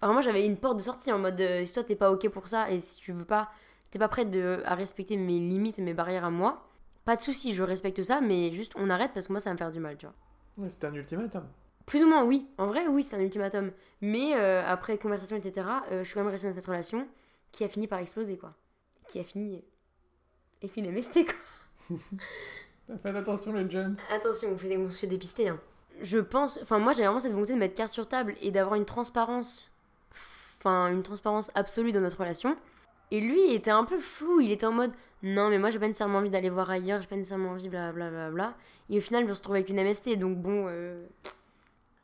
Speaker 1: vraiment, j'avais une porte de sortie en mode euh, si toi t'es pas ok pour ça et si tu veux pas, t'es pas prête de, à respecter mes limites mes barrières à moi, pas de souci, je respecte ça, mais juste on arrête parce que moi ça va me faire du mal, tu vois.
Speaker 2: Oui, c'était un ultimatum.
Speaker 1: Plus ou moins, oui. En vrai, oui, c'est un ultimatum. Mais euh, après conversation, etc., euh, je suis quand même restée dans cette relation qui a fini par exploser, quoi. Qui a fini. Et est mesté, quoi.
Speaker 2: Faites attention les jeunes.
Speaker 1: Attention, on, fait, on se fait dépister. Hein. Je pense, enfin moi j'ai vraiment cette volonté de mettre carte sur table et d'avoir une transparence, enfin une transparence absolue dans notre relation. Et lui il était un peu flou, il était en mode non mais moi j'ai pas nécessairement envie d'aller voir ailleurs, j'ai pas nécessairement envie blablabla. Bla, bla, bla. Et au final il se retrouve avec une MST donc bon, euh,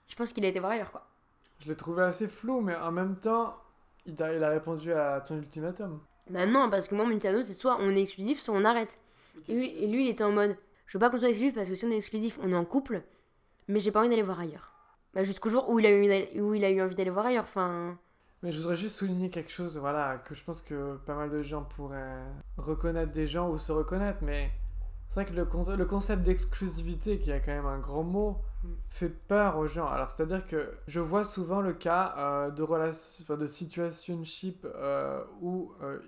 Speaker 1: je pense qu'il a été voir ailleurs quoi.
Speaker 2: Je l'ai trouvé assez flou mais en même temps il a, il a répondu à ton ultimatum.
Speaker 1: Bah non parce que moi mon ultimatum c'est soit on est exclusif soit on arrête. Et lui, et lui, il était en mode Je veux pas qu'on soit exclusif parce que si on est exclusif, on est en couple, mais j'ai pas envie d'aller voir ailleurs. Bah, Jusqu'au jour où il, a eu, où il a eu envie d'aller voir ailleurs. Enfin.
Speaker 2: Mais je voudrais juste souligner quelque chose, voilà, que je pense que pas mal de gens pourraient reconnaître des gens ou se reconnaître, mais c'est vrai que le, concept, le concept d'exclusivité, qui a quand même un grand mot,
Speaker 1: Mm.
Speaker 2: fait peur aux gens. Alors, c'est-à-dire que je vois souvent le cas euh, de, enfin, de situationship euh, où, euh,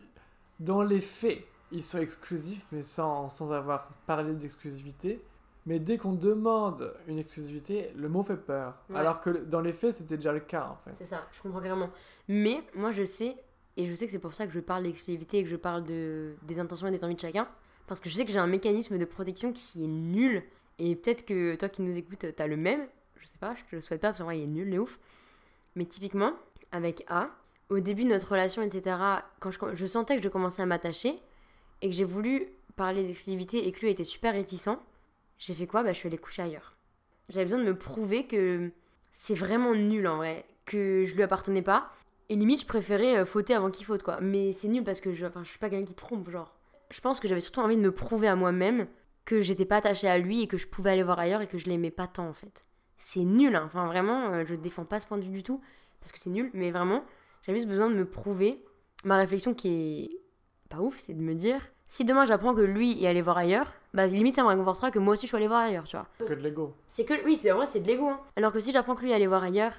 Speaker 2: dans les faits, ils sont exclusifs, mais sans, sans avoir parlé d'exclusivité. Mais dès qu'on demande une exclusivité, le mot fait peur.
Speaker 1: Ouais.
Speaker 2: Alors que dans les faits, c'était déjà le cas, en fait.
Speaker 1: C'est ça, je comprends carrément. Mais moi, je sais, et je sais que c'est pour ça que je parle d'exclusivité et que je parle de, des intentions et des envies de chacun, parce que je sais que j'ai un mécanisme de protection qui est nul. Et peut-être que toi qui nous écoutes, t'as le même. Je sais pas, je te le souhaite pas, parce qu'en vrai, il est nul, il est ouf. Mais typiquement, avec A, au début de notre relation, etc., quand je, je sentais que je commençais à m'attacher et que j'ai voulu parler d'exclusivité et que lui était super réticent, j'ai fait quoi? Bah, je suis allée coucher ailleurs. J'avais besoin de me prouver que c'est vraiment nul en vrai, que je lui appartenais pas. Et limite, je préférais euh, fauter avant qu'il faute, quoi. Mais c'est nul parce que je, enfin, je suis pas quelqu'un qui trompe, genre. Je pense que j'avais surtout envie de me prouver à moi-même que j'étais pas attachée à lui et que je pouvais aller voir ailleurs et que je l'aimais pas tant, en fait. C'est nul, hein. enfin vraiment, euh, je défends pas ce point de vue du tout, parce que c'est nul, mais vraiment, j'avais juste besoin de me prouver. Ma réflexion qui est pas ouf, c'est de me dire, si demain j'apprends que lui est allé voir ailleurs, bah limite ça me réconfortera que moi aussi je suis allée voir ailleurs, tu vois.
Speaker 2: Que de l'ego.
Speaker 1: C'est que oui, c'est vrai c'est de l'ego. Hein. Alors que si j'apprends que lui allait voir ailleurs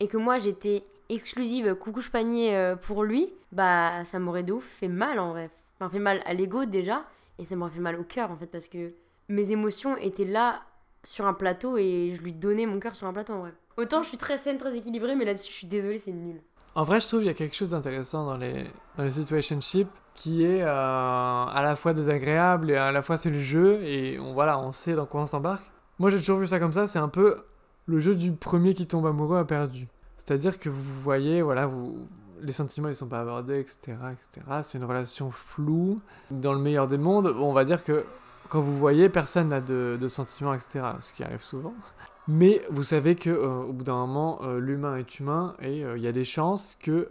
Speaker 1: et que moi j'étais exclusive coucouche panier euh, pour lui, bah ça m'aurait de ouf fait mal en vrai. Enfin fait mal à l'ego déjà et ça m'aurait fait mal au cœur en fait parce que mes émotions étaient là sur un plateau et je lui donnais mon cœur sur un plateau en vrai. Autant je suis très saine, très équilibrée, mais là-dessus je suis désolée, c'est nul.
Speaker 2: En vrai, je trouve qu'il y a quelque chose d'intéressant dans les, dans les situationships qui est euh, à la fois désagréable et à la fois c'est le jeu et on, voilà, on sait dans quoi on s'embarque. Moi, j'ai toujours vu ça comme ça, c'est un peu le jeu du premier qui tombe amoureux a perdu. C'est-à-dire que vous voyez, voilà, vous, les sentiments ils sont pas abordés, etc. etc. C'est une relation floue. Dans le meilleur des mondes, on va dire que quand vous voyez, personne n'a de, de sentiments, etc. Ce qui arrive souvent. Mais vous savez que euh, au bout d'un moment, euh, l'humain est humain et il y a des chances que,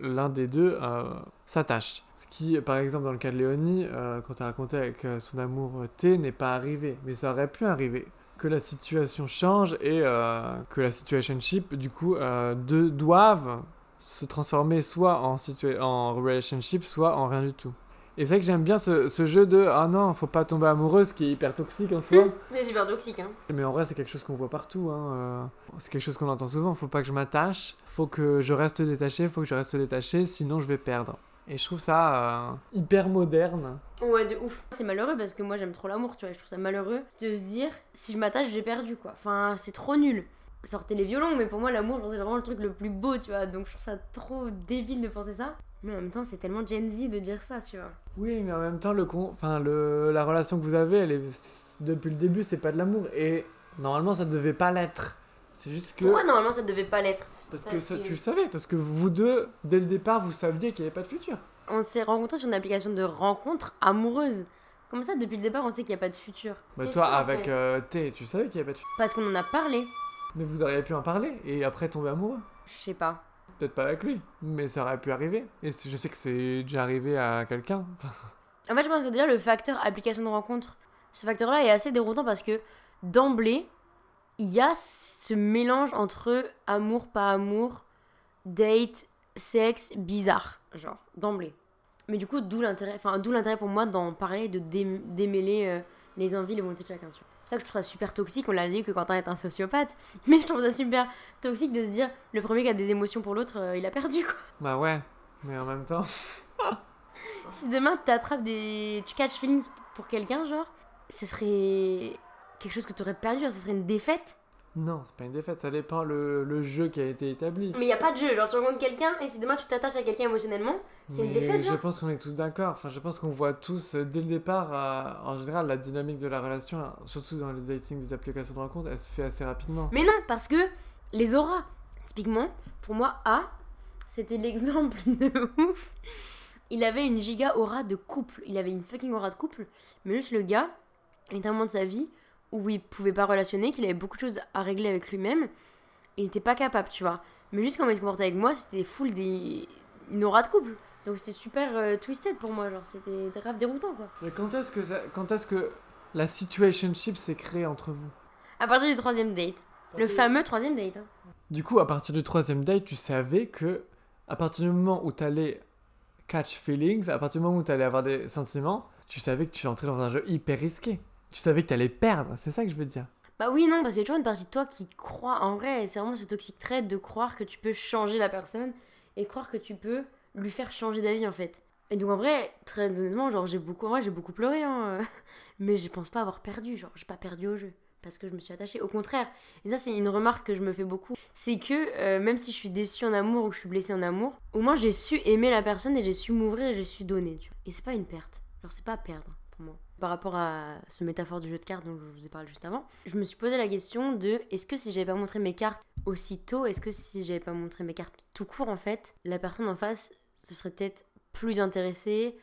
Speaker 2: l'un des deux euh, s'attache. Ce qui, par exemple, dans le cas de Léonie, euh, quand elle racontait avec euh, son amour euh, T, n'est pas arrivé. Mais ça aurait pu arriver. Que la situation change et euh, que la situationship, du coup, euh, deux doivent se transformer soit en, en relationship, soit en rien du tout. Et c'est vrai que j'aime bien ce, ce jeu de ah non, faut pas tomber amoureux, ce qui est hyper toxique en soi.
Speaker 1: C'est super toxique, hein.
Speaker 2: Mais en vrai, c'est quelque chose qu'on voit partout. Hein. euh, C'est quelque chose qu'on entend souvent. Faut pas que je m'attache. Faut que je reste détaché. Faut que je reste détaché. Sinon, je vais perdre. Et je trouve ça euh, hyper moderne.
Speaker 1: Ouais, de ouf. C'est malheureux parce que moi j'aime trop l'amour, tu vois. Je trouve ça malheureux de se dire si je m'attache, j'ai perdu quoi. Enfin, c'est trop nul. Sortez les violons, mais pour moi l'amour, c'est vraiment le truc le plus beau, tu vois. Donc je trouve ça trop débile de penser ça. Mais en même temps, c'est tellement Gen Z de dire ça, tu vois.
Speaker 2: Oui, mais en même temps, le con... enfin, le... la relation que vous avez, elle est... depuis le début, c'est pas de l'amour. Et normalement, ça devait pas l'être. C'est juste que.
Speaker 1: Pourquoi normalement ça devait pas l'être?
Speaker 2: Parce, que,
Speaker 1: Parce
Speaker 2: ça,
Speaker 1: que-
Speaker 2: tu le savais, parce que vous deux, dès le départ, vous saviez qu'il n'y avait pas de futur.
Speaker 1: On s'est rencontrés sur une application de rencontre amoureuse. Comme ça, depuis le départ, on sait qu'il n'y a pas de futur?
Speaker 2: Bah, toi,
Speaker 1: ça,
Speaker 2: avec euh, T, tu savais qu'il n'y avait pas de futur.
Speaker 1: Parce qu'on en a parlé.
Speaker 2: Mais vous auriez pu en parler et après tomber amoureux.
Speaker 1: Je sais pas.
Speaker 2: Peut-être pas avec lui, mais ça aurait pu arriver. Et je sais que c'est déjà arrivé à quelqu'un.
Speaker 1: En fait, je pense que déjà, le facteur application de rencontre, ce facteur-là est assez déroutant parce que d'emblée, il y a ce mélange entre amour, pas amour, date, sexe, bizarre. Genre, d'emblée. Mais du coup, d'où l'intérêt, pour moi d'en parler, de dé- démêler euh, les envies, les volontés de chacun. C'est pour ça que je trouve ça super toxique. On l'a dit que Quentin est un sociopathe. Mais je trouve ça super toxique de se dire le premier qui a des émotions pour l'autre, euh, il a perdu quoi.
Speaker 2: bah ouais, mais en même temps.
Speaker 1: Si demain t'attrapes des. Tu catch feelings pour quelqu'un, genre, ce serait quelque chose que t'aurais perdu, genre, ce serait une défaite.
Speaker 2: Non, c'est pas une défaite, ça dépend le, le jeu qui a été établi.
Speaker 1: Mais y a pas de jeu, genre, tu rencontres quelqu'un et si demain tu t'attaches à quelqu'un émotionnellement, c'est une défaite,
Speaker 2: Je pense qu'on est tous d'accord. Enfin, je pense qu'on voit tous euh, dès le départ, euh, en général, la dynamique de la relation, surtout dans les dating des applications de rencontre, elle se fait assez rapidement.
Speaker 1: Mais non, parce que les auras, typiquement, pour moi, A, c'était l'exemple de ouf. Il avait une giga aura de couple. Il avait une fucking aura de couple. Mais juste le gars, il était à un moment de sa vie où il pouvait pas relationner, qu'il avait beaucoup de choses à régler avec lui-même. Il n'était pas capable, tu vois. Mais juste comment il se comportait avec moi, c'était full des... une aura de couple. Donc c'était super euh, twisted pour moi, genre c'était grave déroutant quoi.
Speaker 2: Mais quand est-ce que, ça- quand est-ce que la situationship s'est créée entre vous?
Speaker 1: À partir du troisième date. Le fameux troisième date. hein.
Speaker 2: Du coup, à partir du troisième date, tu savais que à partir du moment où t'allais catch feelings, à partir du moment où t'allais avoir des sentiments, tu savais que tu entrais dans un jeu hyper risqué. Tu savais que t'allais perdre, c'est ça que je veux dire.
Speaker 1: Bah oui, non, parce qu'il y a toujours une partie de toi qui croit, en vrai, c'est vraiment ce toxic trait de croire que tu peux changer la personne et croire que tu peux lui faire changer d'avis en fait. Et donc en vrai, très honnêtement, genre j'ai beaucoup, j'ai beaucoup pleuré, hein, euh, mais je pense pas avoir perdu, genre j'ai pas perdu au jeu parce que je me suis attachée. Au contraire, et ça c'est une remarque que je me fais beaucoup, c'est que euh, même si je suis déçue en amour ou que je suis blessée en amour, au moins j'ai su aimer la personne et j'ai su m'ouvrir et j'ai su donner. Et c'est pas une perte, genre c'est pas perdre pour moi. Par rapport à ce métaphore du jeu de cartes dont je vous ai parlé juste avant, je me suis posé la question de est-ce que si j'avais pas montré mes cartes aussitôt, est-ce que si j'avais pas montré mes cartes tout court en fait, la personne en face se serait peut-être plus intéressée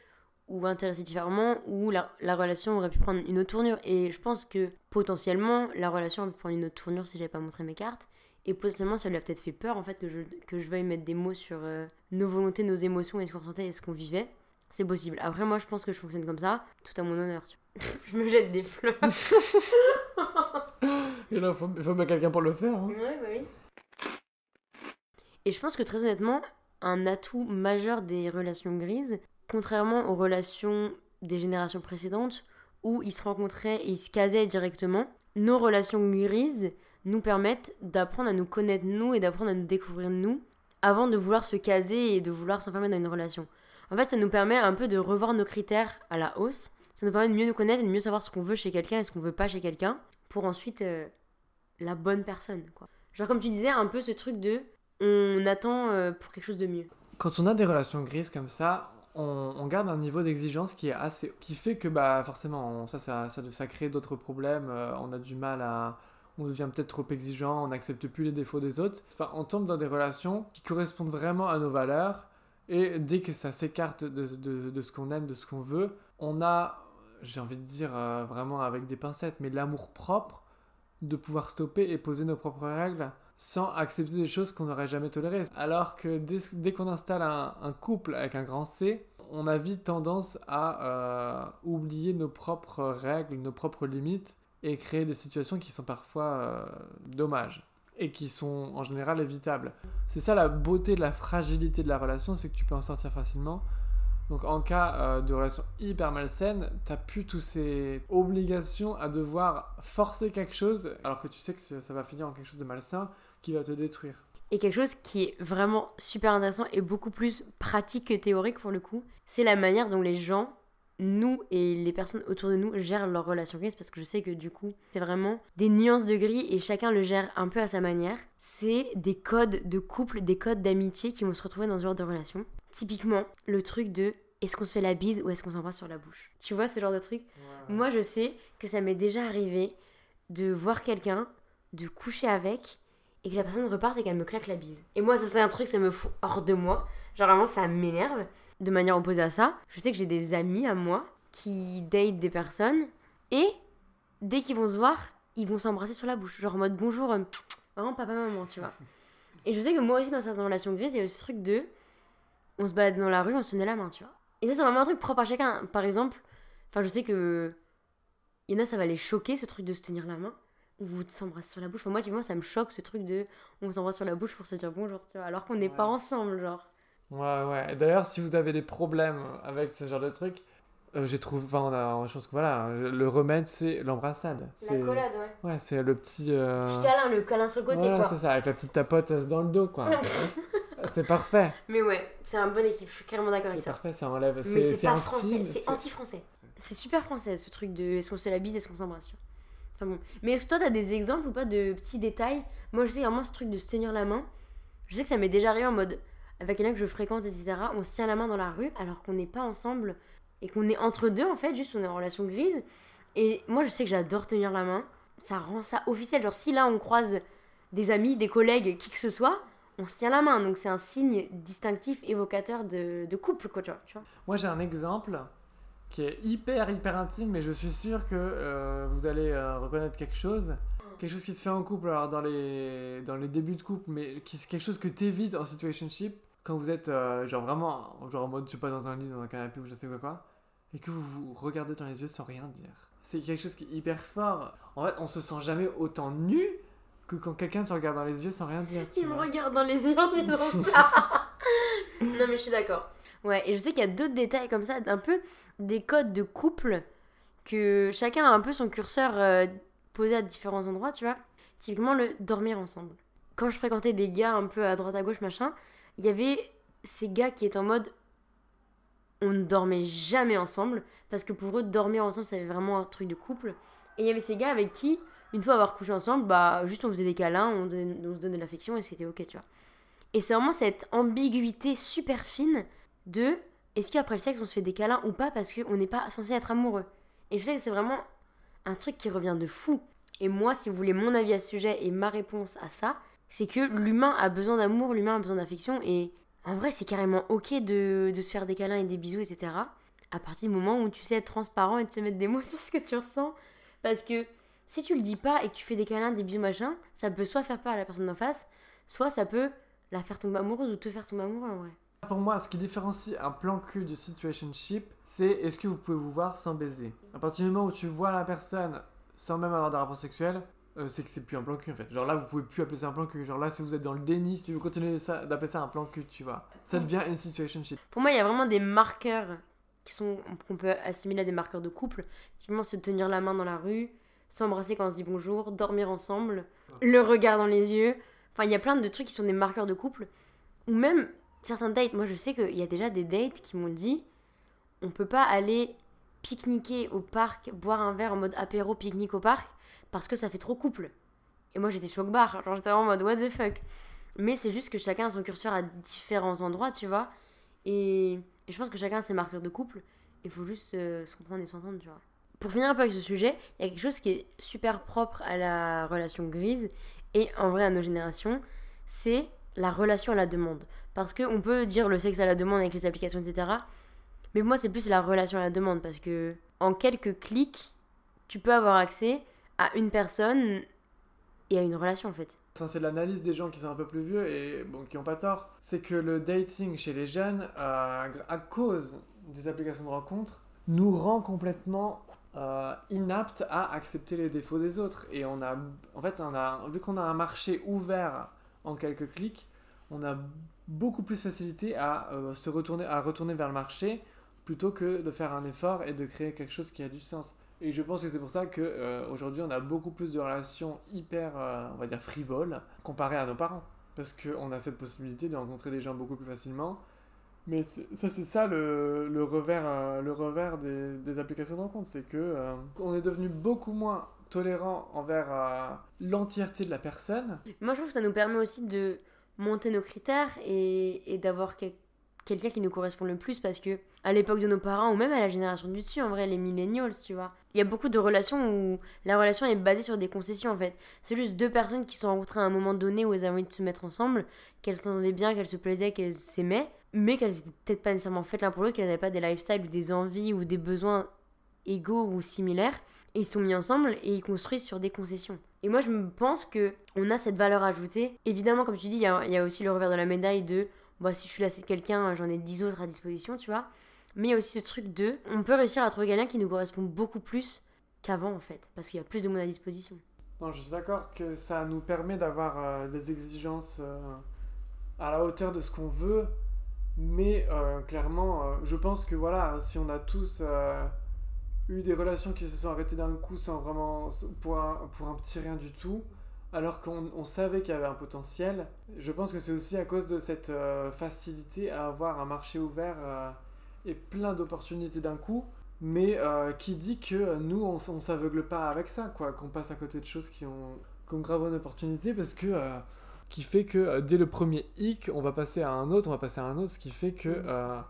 Speaker 1: ou intéressée différemment ou la, la relation aurait pu prendre une autre tournure. Et je pense que potentiellement la relation aurait pu prendre une autre tournure si j'avais pas montré mes cartes. Et potentiellement ça lui a peut-être fait peur en fait que je, que je veuille mettre des mots sur euh, nos volontés, nos émotions et ce qu'on ressentait et ce qu'on vivait. C'est possible. Après moi je pense que je fonctionne comme ça, tout à mon honneur. tu vois. je me jette des fleurs.
Speaker 2: Et là, faut, faut bien quelqu'un pour le faire. hein.
Speaker 1: Ouais, bah oui. Et je pense que très honnêtement, un atout majeur des relations grises, contrairement aux relations des générations précédentes, où ils se rencontraient et ils se casaient directement, nos relations grises nous permettent d'apprendre à nous connaître nous et d'apprendre à nous découvrir nous avant de vouloir se caser et de vouloir s'enfermer dans une relation. En fait, ça nous permet un peu de revoir nos critères à la hausse. Ça nous permet de mieux nous connaître et de mieux savoir ce qu'on veut chez quelqu'un et ce qu'on veut pas chez quelqu'un pour ensuite euh, la bonne personne, quoi. Genre comme tu disais, un peu ce truc de on attend euh, pour quelque chose de mieux.
Speaker 2: Quand on a des relations grises comme ça, on, garde un niveau d'exigence qui est assez, qui fait que bah forcément, ça, ça, ça crée d'autres problèmes. euh, on a du mal à, on devient peut-être trop exigeant, on n'accepte plus les défauts des autres. Enfin, on tombe dans des relations qui correspondent vraiment à nos valeurs. Et dès que ça s'écarte de, ce qu'on aime, de ce qu'on veut, on a, j'ai envie de dire euh, vraiment avec des pincettes, mais l'amour propre de pouvoir stopper et poser nos propres règles sans accepter des choses qu'on n'aurait jamais tolérées. Alors que dès, qu'on installe un, un couple avec un grand C, on a vite tendance à euh, oublier nos propres règles, nos propres limites et créer des situations qui sont parfois euh, dommages et qui sont en général évitables. C'est ça la beauté de la fragilité de la relation, c'est que tu peux en sortir facilement. Donc en cas euh, de relation hyper malsaine, t'as plus toutes ces obligations à devoir forcer quelque chose alors que tu sais que ça ça va finir en quelque chose de malsain qui va te détruire.
Speaker 1: Et quelque chose qui est vraiment super intéressant et beaucoup plus pratique que théorique pour le coup, c'est la manière dont les gens, nous et les personnes autour de nous, gèrent leurs relations grises parce que je sais que du coup, c'est vraiment des nuances de gris et chacun le gère un peu à sa manière. C'est des codes de couple, des codes d'amitié qui vont se retrouver dans ce genre de relation. Typiquement, le truc de est-ce qu'on se fait la bise ou est-ce qu'on s'embrasse sur la bouche? Tu vois ce genre de truc? Moi, je sais que ça m'est déjà arrivé de voir quelqu'un, de coucher avec et que la personne reparte et qu'elle me claque la bise. Et moi, ça, c'est un truc, ça me fout hors de moi. Genre, vraiment, ça m'énerve. De manière opposée à ça, je sais que j'ai des amis à moi qui datent des personnes et dès qu'ils vont se voir, ils vont s'embrasser sur la bouche. Genre en mode bonjour, euh, vraiment papa, maman, tu vois. Et je sais que moi aussi, dans certaines relations grises, il y a ce truc de. On se balade dans la rue, on se tenait la main, tu vois. Et ça, c'est vraiment un truc propre à chacun. Par exemple, enfin, je sais que. Il y en a, ça va les choquer, ce truc de se tenir la main. Ou de s'embrasser sur la bouche. Enfin, moi, tu vois, ça me choque ce truc de. On s'embrasse sur la bouche pour se dire bonjour, tu vois. Alors qu'on n'est pas ensemble, genre.
Speaker 2: Ouais, ouais. D'ailleurs, si vous avez des problèmes avec ce genre de truc, euh, j'ai trouvé. Enfin, je pense que voilà, le remède, c'est l'embrassade.
Speaker 1: La collade, ouais.
Speaker 2: Ouais, c'est le petit. Euh...
Speaker 1: Petit câlin, le câlin sur le côté,
Speaker 2: voilà,
Speaker 1: quoi.
Speaker 2: c'est ça, avec la petite tapote dans le dos, quoi. c'est parfait.
Speaker 1: Mais ouais, c'est un bon équipe, je suis carrément d'accord avec
Speaker 2: C'est
Speaker 1: ça.
Speaker 2: parfait, ça enlève.
Speaker 1: Mais c'est pas français, c'est
Speaker 2: c'est-
Speaker 1: anti-français. C'est super français ce truc de est-ce qu'on se la bise, est-ce qu'on s'embrasse. tu vois. Enfin bon. Mais est-ce que toi t'as des exemples ou pas de petits détails? Moi je sais vraiment ce truc de se tenir la main. Je sais que ça m'est déjà arrivé en mode avec quelqu'un que je fréquente, etc. On se tient la main dans la rue alors qu'on n'est pas ensemble et qu'on est entre deux en fait, juste on est en relation grise. Et moi je sais que j'adore tenir la main. Ça rend ça officiel. Genre si là on croise des amis, des collègues, qui que ce soit, on se tient la main. Donc c'est un signe distinctif, évocateur de, couple quoi, tu vois. tu.
Speaker 2: Moi, j'ai un exemple qui est hyper, hyper intime, mais je suis sûr que euh, vous allez euh, reconnaître quelque chose. Quelque chose qui se fait en couple, alors dans les, dans les débuts de couple, mais qui, quelque chose que t'évites en situationship quand vous êtes euh, genre vraiment genre en mode, je sais pas, dans un lit, dans un canapé ou je sais quoi quoi, et que vous vous regardez dans les yeux sans rien dire. C'est quelque chose qui est hyper fort. En fait, on se sent jamais autant nu que quand quelqu'un te regarde dans les yeux sans rien dire. tu
Speaker 1: Il me regarde dans les yeux en disant ça. non, mais je suis d'accord. Ouais, et je sais qu'il y a d'autres détails comme ça, un peu des codes de couple que chacun a un peu son curseur euh, posé à différents endroits, tu vois. Typiquement, le dormir ensemble. Quand je fréquentais des gars un peu à droite à gauche, machin, il y avait ces gars qui étaient en mode on ne dormait jamais ensemble parce que pour eux, dormir ensemble, c'était vraiment un truc de couple. Et il y avait ces gars avec qui, une fois avoir couché ensemble, bah juste on faisait des câlins, on, se donnait de l'affection et c'était ok, tu vois. Et c'est vraiment cette ambiguïté super fine de est-ce qu'après le sexe on se fait des câlins ou pas parce qu'on n'est pas censé être amoureux? Et je sais que c'est vraiment un truc qui revient de fou. Et moi, si vous voulez mon avis à ce sujet et ma réponse à ça, c'est que l'humain a besoin d'amour, l'humain a besoin d'affection et en vrai c'est carrément ok de, de se faire des câlins et des bisous, etc. À partir du moment où tu sais être transparent et de te mettre des mots sur ce que tu ressens. Parce que si tu le dis pas et que tu fais des câlins, des bisous, machin, ça peut soit faire peur à la personne d'en face, soit ça peut la faire tomber amoureuse ou te faire tomber amoureux en vrai.
Speaker 2: Pour moi, ce qui différencie un plan cul du situationship, c'est est-ce que vous pouvez vous voir sans baiser? À partir du moment où tu vois la personne sans même avoir de rapport sexuel, euh, c'est que c'est plus un plan cul en fait. Genre là, vous pouvez plus appeler ça un plan cul. Genre là, si vous êtes dans le déni, si vous continuez ça- d'appeler ça un plan cul, tu vois, ça devient une situationship.
Speaker 1: Pour moi, il y a vraiment des marqueurs qui sont qu'on peut assimiler à des marqueurs de couple. Typiquement, se tenir la main dans la rue, s'embrasser quand on se dit bonjour, dormir ensemble, le regard dans les yeux. Enfin, il y a plein de trucs qui sont des marqueurs de couple. Ou même certains dates. Moi, je sais qu'il y a déjà des dates qui m'ont dit on peut pas aller pique-niquer au parc, boire un verre en mode apéro pique-nique au parc parce que ça fait trop couple. Et moi, j'étais choc barre. Genre, j'étais en mode what the fuck. Mais c'est juste que chacun a son curseur à différents endroits, tu vois. Et, je pense que chacun a ses marqueurs de couple. Il faut juste euh, se comprendre et s'entendre, tu vois. Pour finir un peu avec ce sujet, il y a quelque chose qui est super propre à la relation grise et en vrai à nos générations, c'est la relation à la demande. Parce qu'on peut dire le sexe à la demande avec les applications, etc. Mais moi, c'est plus la relation à la demande parce que en quelques clics, tu peux avoir accès à une personne et à une relation en fait.
Speaker 2: Ça, c'est l'analyse des gens qui sont un peu plus vieux et bon, qui n'ont pas tort. C'est que le dating chez les jeunes, euh, à cause des applications de rencontres, nous rend complètement euh, inaptes à accepter les défauts des autres. Et on a, en fait, on a, vu qu'on a un marché ouvert en quelques clics, on a beaucoup plus facilité à euh, se retourner, à retourner vers le marché plutôt que de faire un effort et de créer quelque chose qui a du sens. Et je pense que c'est pour ça que euh, aujourd'hui on a beaucoup plus de relations hyper, euh, on va dire frivoles, comparé à nos parents, parce qu'on a cette possibilité de rencontrer des gens beaucoup plus facilement. Mais ça c'est ça le, revers, euh, le revers des, des applications de rencontre, c'est que euh, on est devenu beaucoup moins tolérant envers euh, l'entièreté de la personne.
Speaker 1: Moi, je trouve que ça nous permet aussi de monter nos critères et, d'avoir quel- quelqu'un qui nous correspond le plus parce que à l'époque de nos parents ou même à la génération du dessus, en vrai, les millennials, tu vois, il y a beaucoup de relations où la relation est basée sur des concessions en fait. C'est juste deux personnes qui sont rencontrées à un moment donné où elles avaient envie de se mettre ensemble, qu'elles s'entendaient bien, qu'elles se plaisaient, qu'elles s'aimaient, mais qu'elles étaient peut-être pas nécessairement faites l'un pour l'autre, qu'elles n'avaient pas des lifestyles ou des envies ou des besoins égaux ou similaires. Et ils sont mis ensemble et ils construisent sur des concessions. Et moi, je pense que on a cette valeur ajoutée. Évidemment, comme tu dis, il y y a aussi le revers de la médaille de bah, si je suis lassée de quelqu'un, j'en ai dix autres à disposition, tu vois. Mais il y a aussi ce truc de on peut réussir à trouver quelqu'un qui nous correspond beaucoup plus qu'avant, en fait, parce qu'il y a plus de monde à disposition.
Speaker 2: Non, je suis d'accord que ça nous permet d'avoir euh, des exigences euh, à la hauteur de ce qu'on veut, mais euh, clairement, je pense que voilà, si on a tous eu des relations qui se sont arrêtées d'un coup sans vraiment pour un petit rien du tout, alors qu'on savait qu'il y avait un potentiel. Je pense que c'est aussi à cause de cette euh, facilité à avoir un marché ouvert euh, et plein d'opportunités d'un coup. Mais euh, qui dit que nous, on, on s'aveugle pas avec ça, quoi, qu'on passe à côté de choses qui ont, qui ont grave une opportunité, parce que qui fait que dès le premier hic, on va passer à un autre, on va passer à un autre, ce qui fait que mm.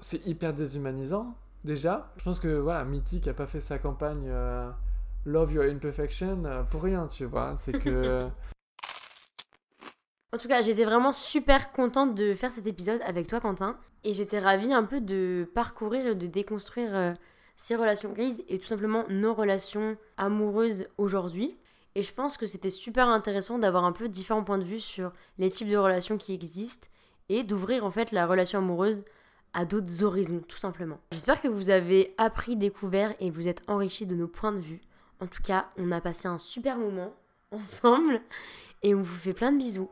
Speaker 2: c'est hyper déshumanisant déjà. Je pense que voilà, Mythique a pas fait sa campagne Love Your Imperfection euh, pour rien, tu vois. C'est que.
Speaker 1: En tout cas, j'étais vraiment super contente de faire cet épisode avec toi, Quentin. Et j'étais ravie un peu de parcourir et de déconstruire euh, ces relations grises et tout simplement nos relations amoureuses aujourd'hui. Et je pense que c'était super intéressant d'avoir un peu différents points de vue sur les types de relations qui existent et d'ouvrir en fait la relation amoureuse à d'autres horizons, tout simplement. J'espère que vous avez appris, découvert et vous êtes enrichi de nos points de vue. En tout cas, on a passé un super moment ensemble et on vous fait plein de bisous.